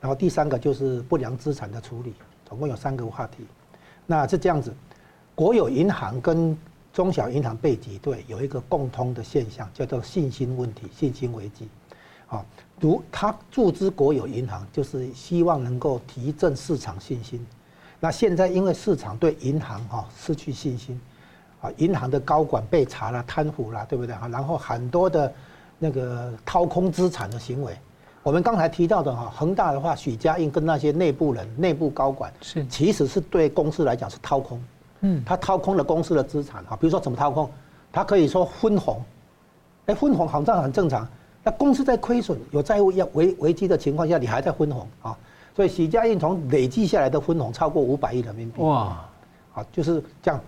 然后第三个就是不良资产的处理，总共有三个话题。那是这样子，国有银行跟中小银行被挤兑有一个共通的现象，叫做信心问题、信心危机。啊，如他注资国有银行，就是希望能够提振市场信心。那现在因为市场对银行哈失去信心。啊，银行的高管被查了，贪腐了，对不对？哈，然后很多的那个掏空资产的行为，我们刚才提到的哈，恒大的话，许家印跟那些内部人、内部高管是，其实是对公司来讲是掏空，嗯，他掏空了公司的资产哈，比如说怎么掏空？他可以说分红，哎，分红好像很正常，那公司在亏损、有债务要危危机的情况下，你还在分红啊？所以许家印从累计下来的分红超过五百亿人民币，哇，啊，就是这样，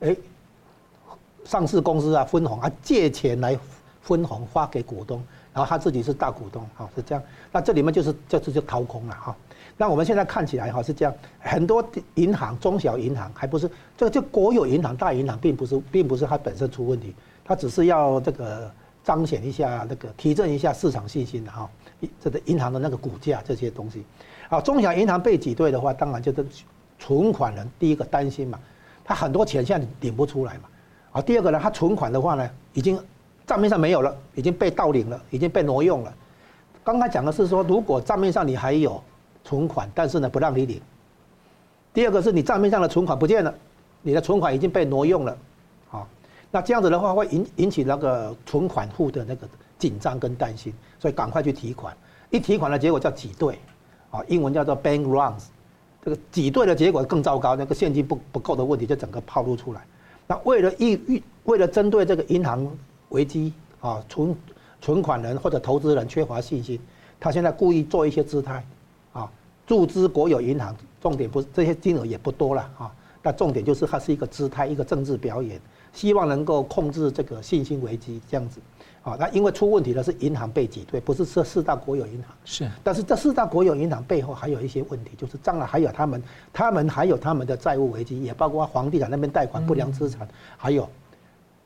哎。上市公司啊，分红啊，借钱来分红发给股东，然后他自己是大股东，哈，是这样。那这里面就是这次就掏空了哈。那我们现在看起来哈是这样，很多银行、中小银行还不是这个就国有银行、大银行，并不是并不是它本身出问题，它只是要这个彰显一下那个提振一下市场信心的哈，这个银行的那个股价这些东西。啊，中小银行被挤兑的话，当然就是存款人第一个担心嘛，他很多钱现在领不出来嘛。啊，第二个呢，他存款的话呢，已经账面上没有了，已经被盗领了，已经被挪用了。刚才讲的是说，如果账面上你还有。存款，但是呢，不让你领。第二个是你账面上的存款不见了，你的存款已经被挪用了，啊，那这样子的话会引引起那个存款户的那个紧张跟担心，所以赶快去提款。一提款的结果叫挤兑，啊，英文叫做 bank runs，这个挤兑的结果更糟糕，那个现金不不够的问题就整个暴露出来。那为了预预为了针对这个银行危机啊，存存款人或者投资人缺乏信心，他现在故意做一些姿态。啊注资国有银行，重点不是这些金额也不多了啊，那重点就是它是一个姿态，一个政治表演，希望能够控制这个信心危机这样子，啊，那因为出问题的是银行被挤兑，不是这四大国有银行是，但是这四大国有银行背后还有一些问题，就是当然还有他们，他们还有他们的债务危机，也包括房地产那边贷款不良资产，还有。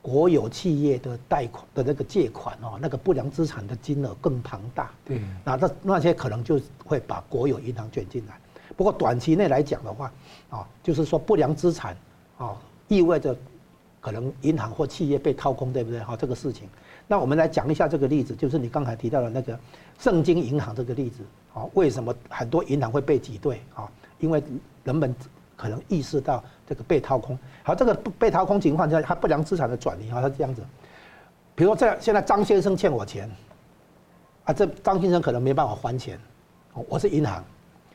国有企业的贷款的那个借款哦，那个不良资产的金额更庞大。对，那那那些可能就会把国有银行卷进来。不过短期内来讲的话，啊，就是说不良资产啊，意味着可能银行或企业被掏空，对不对？哈，这个事情。那我们来讲一下这个例子，就是你刚才提到的那个圣经银行这个例子啊，为什么很多银行会被挤兑啊？因为人们。可能意识到这个被掏空，好，这个被掏空情况下，它不良资产的转移啊，它是这样子，比如说这，现在张先生欠我钱，啊，这张先生可能没办法还钱，我是银行，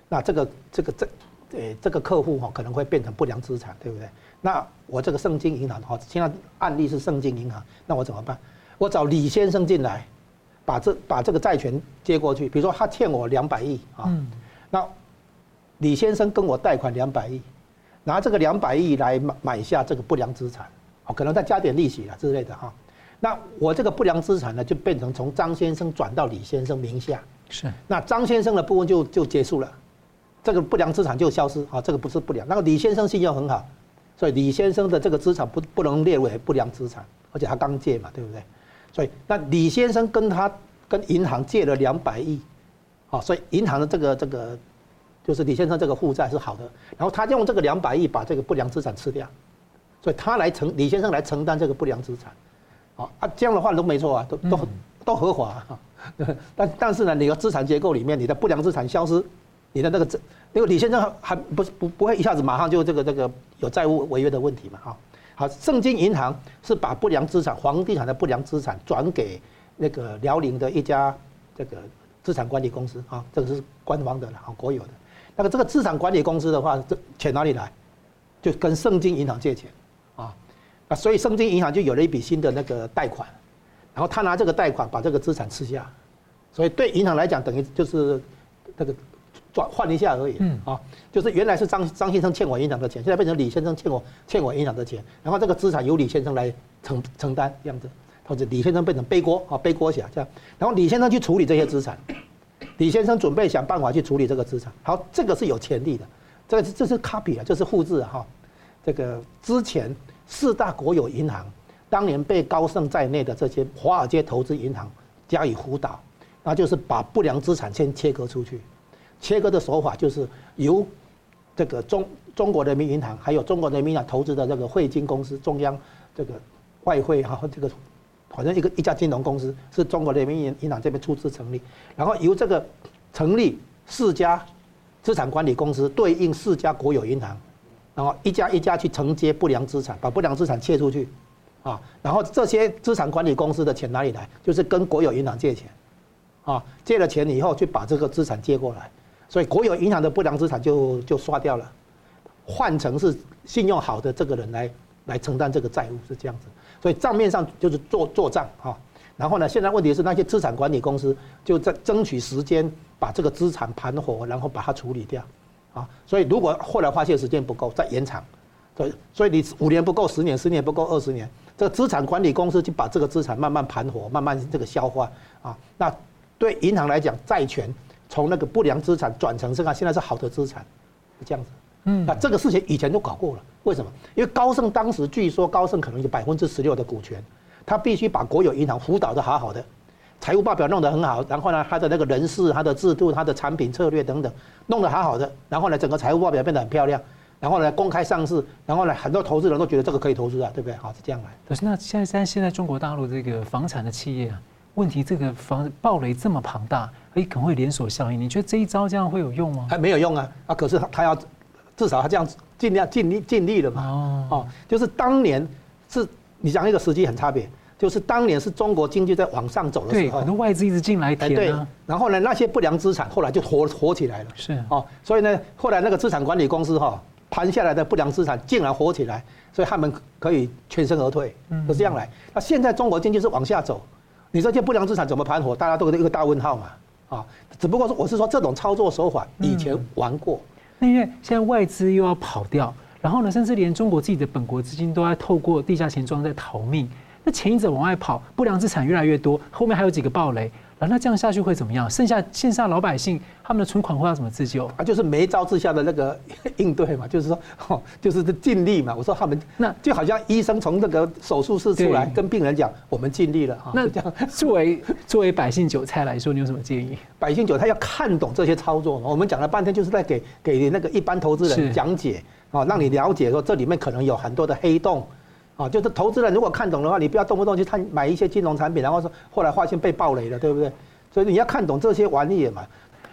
那这个这个这，呃，这个客户哈可能会变成不良资产，对不对？那我这个圣经银行哈，现在案例是圣经银行，那我怎么办？我找李先生进来，把这把这个债权接过去，比如说他欠我两百亿啊，那。李先生跟我贷款两百亿，拿这个两百亿来买买下这个不良资产，哦，可能再加点利息啊之类的哈。那我这个不良资产呢，就变成从张先生转到李先生名下。是。那张先生的部分就就结束了，这个不良资产就消失啊，这个不是不良。那个李先生信用很好，所以李先生的这个资产不不能列为不良资产，而且他刚借嘛，对不对？所以那李先生跟他跟银行借了两百亿，啊，所以银行的这个这个。就是李先生这个负债是好的，然后他用这个两百亿把这个不良资产吃掉，所以他来承李先生来承担这个不良资产，啊，这样的话都没错啊，都都都合法啊，[laughs] 但但是呢，你的资产结构里面，你的不良资产消失，你的那个这，因为李先生还不是不不会一下子马上就这个这个有债务违约的问题嘛，哈，好，圣经银行是把不良资产房地产的不良资产转给那个辽宁的一家这个资产管理公司啊，这个是官方的了，啊，国有的。那个这个资产管理公司的话，这钱哪里来？就跟圣经银行借钱，啊，啊，所以圣经银行就有了一笔新的那个贷款，然后他拿这个贷款把这个资产吃下，所以对银行来讲等于就是那个转换一下而已，啊，就是原来是张张先生欠我银行的钱，现在变成李先生欠我欠我银行的钱，然后这个资产由李先生来承承担这样子，或者李先生变成背锅啊背锅侠这样，然后李先生去处理这些资产。李先生准备想办法去处理这个资产。好，这个是有潜力的，这个这是 copy 啊，这是复制哈。这个之前四大国有银行当年被高盛在内的这些华尔街投资银行加以辅导，那就是把不良资产先切割出去。切割的手法就是由这个中中国人民银行还有中国人民银行投资的这个汇金公司、中央这个外汇哈这个。好像一个一家金融公司是中国人民银银行这边出资成立，然后由这个成立四家资产管理公司对应四家国有银行，然后一家一家去承接不良资产，把不良资产切出去，啊，然后这些资产管理公司的钱哪里来？就是跟国有银行借钱，啊，借了钱以后去把这个资产借过来，所以国有银行的不良资产就就刷掉了，换成是信用好的这个人来来承担这个债务，是这样子。所以账面上就是做做账哈，然后呢，现在问题是那些资产管理公司就在争取时间把这个资产盘活，然后把它处理掉，啊，所以如果后来发现时间不够，再延长，对，所以你五年不够，十年，十年不够，二十年，这资产管理公司就把这个资产慢慢盘活，慢慢这个消化啊，那对银行来讲，债权从那个不良资产转成这个现在是好的资产，是这样子。嗯，那这个事情以前都搞过了，为什么？因为高盛当时据说高盛可能有百分之十六的股权，他必须把国有银行辅导的好好的，财务报表弄得很好，然后呢，他的那个人事、他的制度、他的产品策略等等弄得好好的，然后呢，整个财务报表变得很漂亮，然后呢，公开上市，然后呢，很多投资人都觉得这个可以投资啊，对不对？好，是这样来。可是那现在在现在中国大陆这个房产的企业啊，问题这个房暴雷这么庞大，哎，可能会连锁效应。你觉得这一招这样会有用吗？还没有用啊，啊，可是他他要至少他这样尽量尽力尽力了嘛。哦，哦，就是当年是你讲一个时机很差别。就是当年是中国经济在往上走的时候，很多外资一直进来填、啊、对，然后呢，那些不良资产后来就活活起来了。是哦，所以呢，后来那个资产管理公司哈盘下来的不良资产竟然活起来，所以他们可以全身而退，是这样来。那现在中国经济是往下走，你这些不良资产怎么盘活？大家都有一个大问号嘛。啊，只不过是我是说这种操作手法以前玩过，那因为现在外资又要跑掉，然后呢，甚至连中国自己的本国资金都在透过地下钱庄在逃命。那钱一直往外跑，不良资产越来越多，后面还有几个暴雷，啊，那这样下去会怎么样？剩下线下老百姓他们的存款会要怎么自救？啊，就是没招之下的那个 [laughs] 应对嘛，就是说，哦，就是尽力嘛。我说他们那就好像医生从那个手术室出来，跟病人讲，我们尽力了啊。那这样，[laughs] 作为作为百姓韭菜来说，你有什么建议？百姓韭菜要看懂这些操作嘛。我们讲了半天，就是在给给那个一般投资人讲解啊，让你了解说这里面可能有很多的黑洞。啊，就是投资人如果看懂的话，你不要动不动去看买一些金融产品，然后说后来发现被暴雷了，对不对？所以你要看懂这些玩意嘛。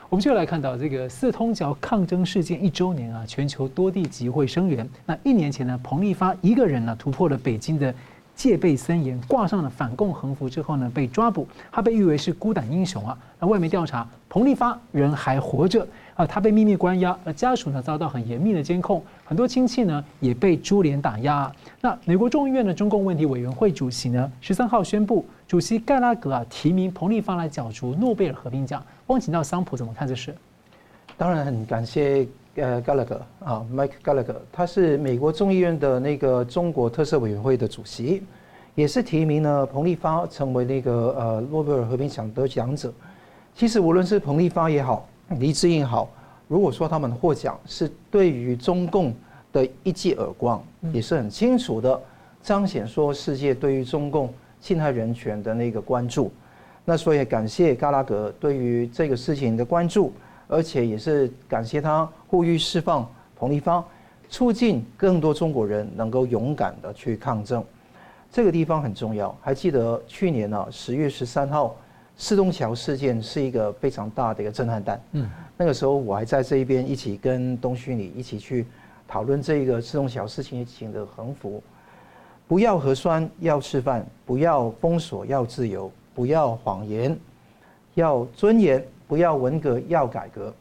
我们就来看到这个四通桥抗争事件一周年啊，全球多地集会声援。那一年前呢，彭立发一个人呢突破了北京的戒备森严，挂上了反共横幅之后呢被抓捕，他被誉为是孤胆英雄啊。那外媒调查，彭立发人还活着。啊，他被秘密关押，而家属呢遭到很严密的监控，很多亲戚呢也被株连打压。那美国众议院的中共问题委员会主席呢，十三号宣布，主席盖拉格啊提名彭立发来角逐诺贝尔和平奖。汪请到桑普怎么看这事？当然很感谢呃盖拉格啊，Mike Gallagher，他是美国众议院的那个中国特色委员会的主席，也是提名了彭立发成为那个呃诺贝尔和平奖得奖者。其实无论是彭立发也好，黎智英好，如果说他们获奖是对于中共的一记耳光，也是很清楚的彰显说世界对于中共侵害人权的那个关注。那所以感谢嘎拉格对于这个事情的关注，而且也是感谢他呼吁释放彭丽芳，促进更多中国人能够勇敢的去抗争。这个地方很重要。还记得去年呢，十月十三号。四通桥事件是一个非常大的一个震撼弹。嗯，那个时候我还在这一边一起跟东旭里一起去讨论这个四通桥事情的横幅。不要核酸，要吃饭；不要封锁，要自由；不要谎言，要尊严；不要文革，要改革；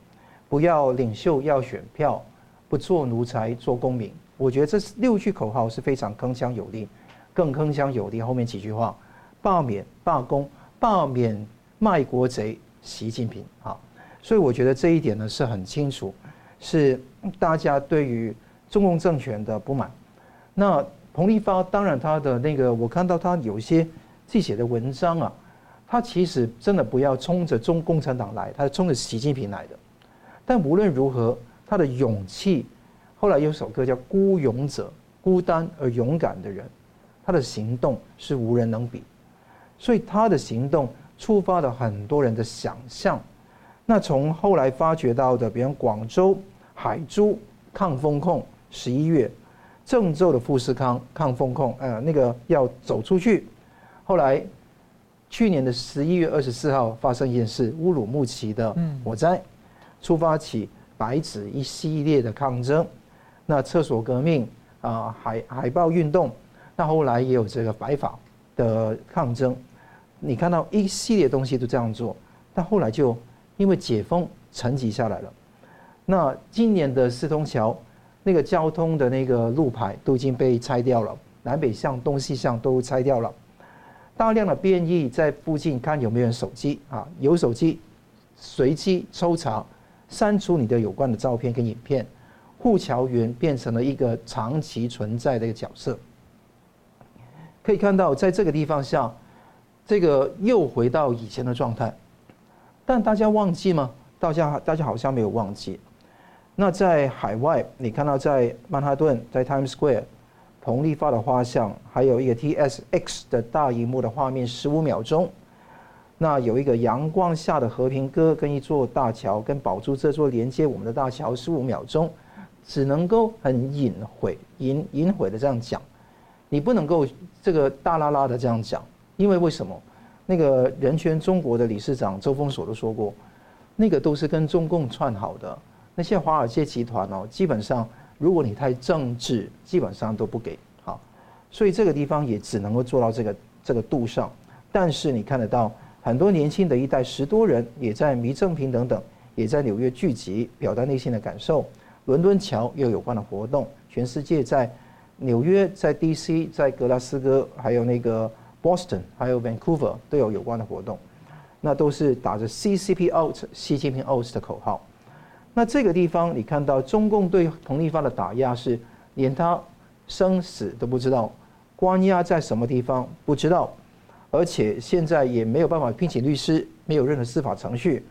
不要领袖，要选票；不做奴才，做公民。我觉得这六句口号是非常铿锵有力，更铿锵有力后面几句话：罢免、罢工。罢免卖国贼习近平啊，所以我觉得这一点呢是很清楚，是大家对于中共政权的不满。那彭立发当然他的那个，我看到他有一些自己写的文章啊，他其实真的不要冲着中共产党来，他是冲着习近平来的。但无论如何，他的勇气，后来有首歌叫《孤勇者》，孤单而勇敢的人，他的行动是无人能比。所以他的行动触发了很多人的想象。那从后来发掘到的，比如广州海珠抗风控，十一月；郑州的富士康抗风控，呃，那个要走出去。后来去年的十一月二十四号发生一件事，乌鲁木齐的火灾，触发起白纸一系列的抗争。那厕所革命啊，海海豹运动，那后来也有这个白发的抗争，你看到一系列东西都这样做，但后来就因为解封沉寂下来了。那今年的四通桥那个交通的那个路牌都已经被拆掉了，南北向、东西向都拆掉了。大量的便衣在附近看有没有人手机啊，有手机随机抽查，删除你的有关的照片跟影片。护桥员变成了一个长期存在的一个角色。可以看到，在这个地方下，这个又回到以前的状态。但大家忘记吗？大家大家好像没有忘记。那在海外，你看到在曼哈顿，在 Times Square，彭丽发的画像，还有一个 TSX 的大荧幕的画面，十五秒钟。那有一个阳光下的和平鸽跟一座大桥，跟宝珠这座连接我们的大桥，十五秒钟，只能够很隐晦、隐隐晦的这样讲，你不能够这个大剌剌的这样讲，因为为什么？那个人权中国的理事长周峰所都说过，那个都是跟中共串好的。那些华尔街集团哦，基本上如果你太政治，基本上都不给好。所以这个地方也只能够做到这个这个度上。但是你看得到很多年轻的一代十多人也在迷正平等等，也在纽约聚集，表达内心的感受。伦敦桥又有关的活动，全世界在纽约、在 DC、在格拉斯哥，还有那个。Boston 还有 Vancouver 都有有关的活动，那都是打着 CCP out、习近平 out 的口号。那这个地方你看到中共对彭丽发的打压是连他生死都不知道，关押在什么地方不知道，而且现在也没有办法聘请律师，没有任何司法程序。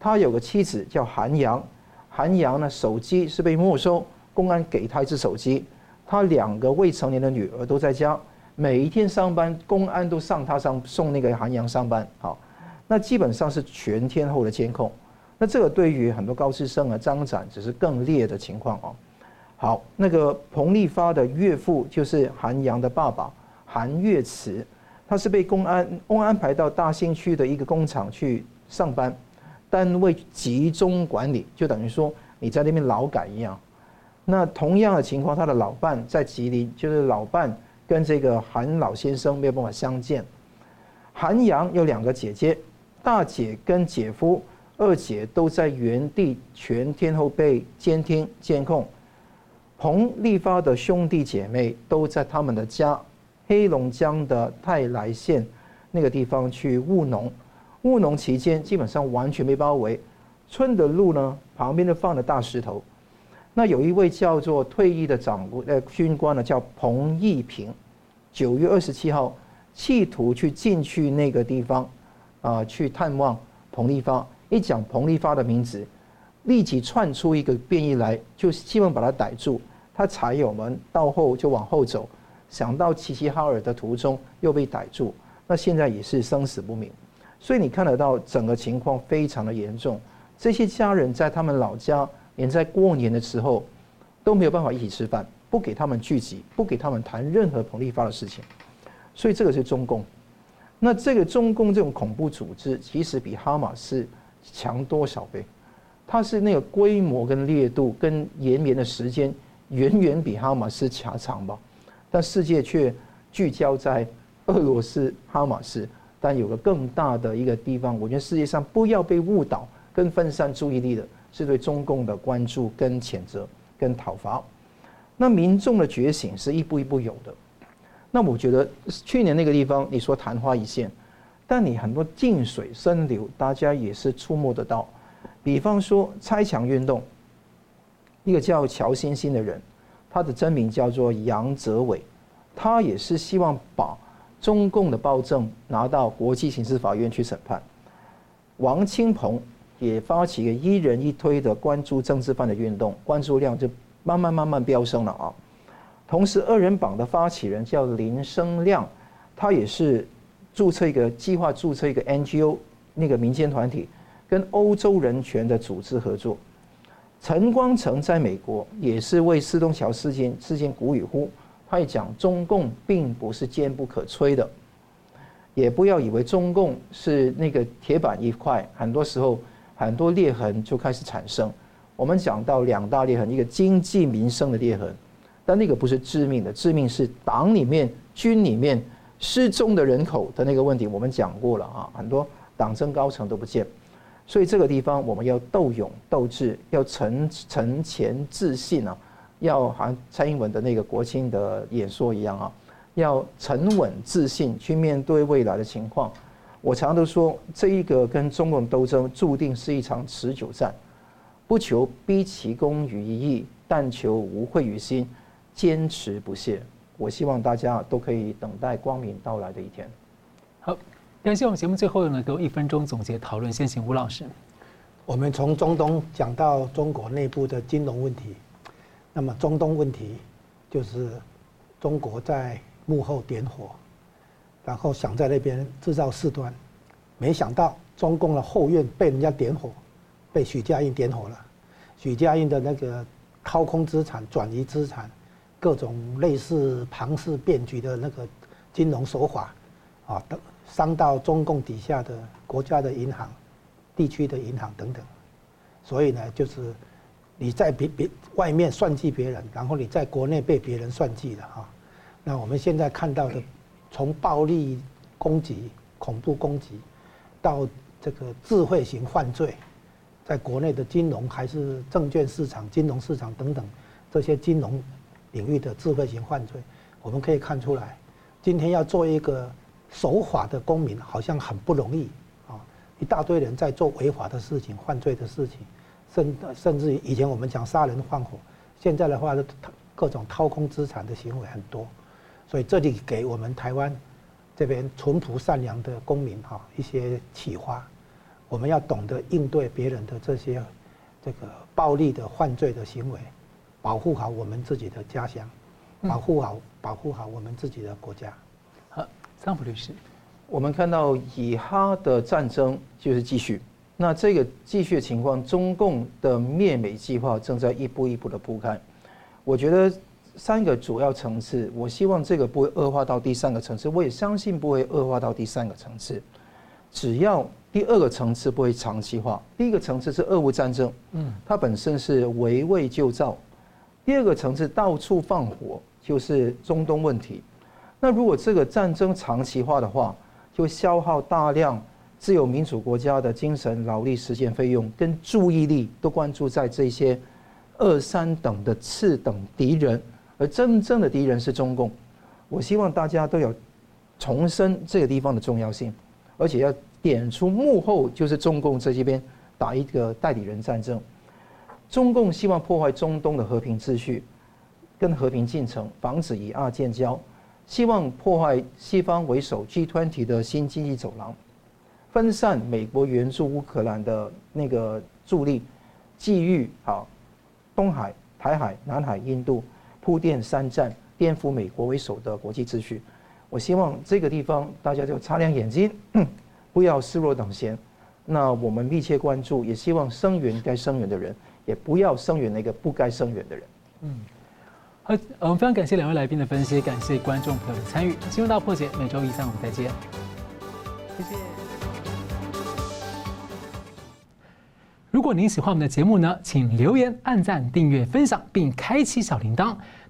他有个妻子叫韩阳，韩阳呢手机是被没收，公安给他一只手机，他两个未成年的女儿都在家。每一天上班，公安都上他上送那个韩阳上班，好，那基本上是全天候的监控。那这个对于很多高知生啊张展只是更烈的情况哦。好，那个彭丽发的岳父就是韩阳的爸爸韩岳慈，他是被公安公安排到大兴区的一个工厂去上班，单位集中管理，就等于说你在那边劳改一样。那同样的情况，他的老伴在吉林，就是老伴。跟这个韩老先生没有办法相见。韩阳有两个姐姐，大姐跟姐夫，二姐都在原地全天候被监听监控。彭丽发的兄弟姐妹都在他们的家，黑龙江的泰来县那个地方去务农。务农期间基本上完全被包围，村的路呢旁边都放了大石头。那有一位叫做退役的长官呃军官呢，叫彭义平，九月二十七号，企图去进去那个地方，啊，去探望彭立发。一讲彭立发的名字，立即窜出一个便衣来，就希望把他逮住。他踩油门到后就往后走，想到齐齐哈尔的途中又被逮住，那现在也是生死不明。所以你看得到整个情况非常的严重。这些家人在他们老家。连在过年的时候都没有办法一起吃饭，不给他们聚集，不给他们谈任何彭丽发的事情，所以这个是中共。那这个中共这种恐怖组织，其实比哈马斯强多少倍？它是那个规模跟烈度跟延绵的时间，远远比哈马斯狭长吧？但世界却聚焦在俄罗斯哈马斯，但有个更大的一个地方，我觉得世界上不要被误导跟分散注意力的。是对中共的关注、跟谴责、跟讨伐。那民众的觉醒是一步一步有的。那我觉得去年那个地方，你说昙花一现，但你很多近水深流，大家也是触摸得到。比方说拆墙运动，一个叫乔欣欣的人，他的真名叫做杨泽伟，他也是希望把中共的暴政拿到国际刑事法院去审判。王清鹏。也发起一个一人一推的关注政治犯的运动，关注量就慢慢慢慢飙升了啊。同时，二人榜的发起人叫林生亮，他也是注册一个计划，注册一个 NGO 那个民间团体，跟欧洲人权的组织合作。陈光诚在美国也是为四通桥事件事件鼓与呼，他也讲中共并不是坚不可摧的，也不要以为中共是那个铁板一块，很多时候。很多裂痕就开始产生。我们讲到两大裂痕，一个经济民生的裂痕，但那个不是致命的，致命是党里面、军里面失踪的人口的那个问题。我们讲过了啊，很多党政高层都不见，所以这个地方我们要斗勇斗智，要沉沉潜自信啊，要像蔡英文的那个国庆的演说一样啊，要沉稳自信去面对未来的情况。我常常都说，这一个跟中共斗争注定是一场持久战，不求逼其功于一役，但求无愧于心，坚持不懈。我希望大家都可以等待光明到来的一天。好，感谢我们节目最后呢，给我一分钟总结讨论，先请吴老师。我们从中东讲到中国内部的金融问题，那么中东问题就是中国在幕后点火，然后想在那边制造事端，没想到中共的后院被人家点火，被许家印点火了。许家印的那个掏空资产、转移资产，各种类似庞氏骗局的那个金融手法，啊，都伤到中共底下的国家的银行。地区的银行等等，所以呢，就是你在别别外面算计别人，然后你在国内被别人算计了哈。那我们现在看到的，从暴力攻击、恐怖攻击，到这个智慧型犯罪，在国内的金融还是证券市场、金融市场等等这些金融领域的智慧型犯罪，我们可以看出来，今天要做一个守法的公民，好像很不容易啊。一大堆人在做违法的事情、犯罪的事情，甚甚至于以前我们讲杀人放火，现在的话，各种掏空资产的行为很多，所以这里给我们台湾这边淳朴善良的公民哈一些启发，我们要懂得应对别人的这些这个暴力的犯罪的行为，保护好我们自己的家乡，保护好保护好我们自己的国家。好，张普律师。我们看到以哈的战争就是继续，那这个继续的情况，中共的灭美计划正在一步一步的铺开。我觉得三个主要层次，我希望这个不会恶化到第三个层次，我也相信不会恶化到第三个层次。只要第二个层次不会长期化，第一个层次是俄乌战争，嗯，它本身是围魏救赵；第二个层次到处放火，就是中东问题。那如果这个战争长期化的话，就消耗大量自由民主国家的精神、劳力、时间费用跟注意力，都关注在这些二三等的次等敌人，而真正的敌人是中共。我希望大家都要重申这个地方的重要性，而且要点出幕后就是中共在这边打一个代理人战争。中共希望破坏中东的和平秩序跟和平进程，防止以二建交。希望破坏西方为首 G20 的新经济走廊，分散美国援助乌克兰的那个助力，觊觎好东海、台海、南海、印度铺垫三战，颠覆美国为首的国际秩序。我希望这个地方大家就擦亮眼睛，[coughs] 不要视若等闲。那我们密切关注，也希望声援该声援的人，也不要声援那个不该声援的人。嗯。好，我们非常感谢两位来宾的分析，感谢观众朋友的参与。新闻大破解，每周一三五再见。谢谢。如果您喜欢我们的节目呢，请留言、按赞、订阅、分享，并开启小铃铛。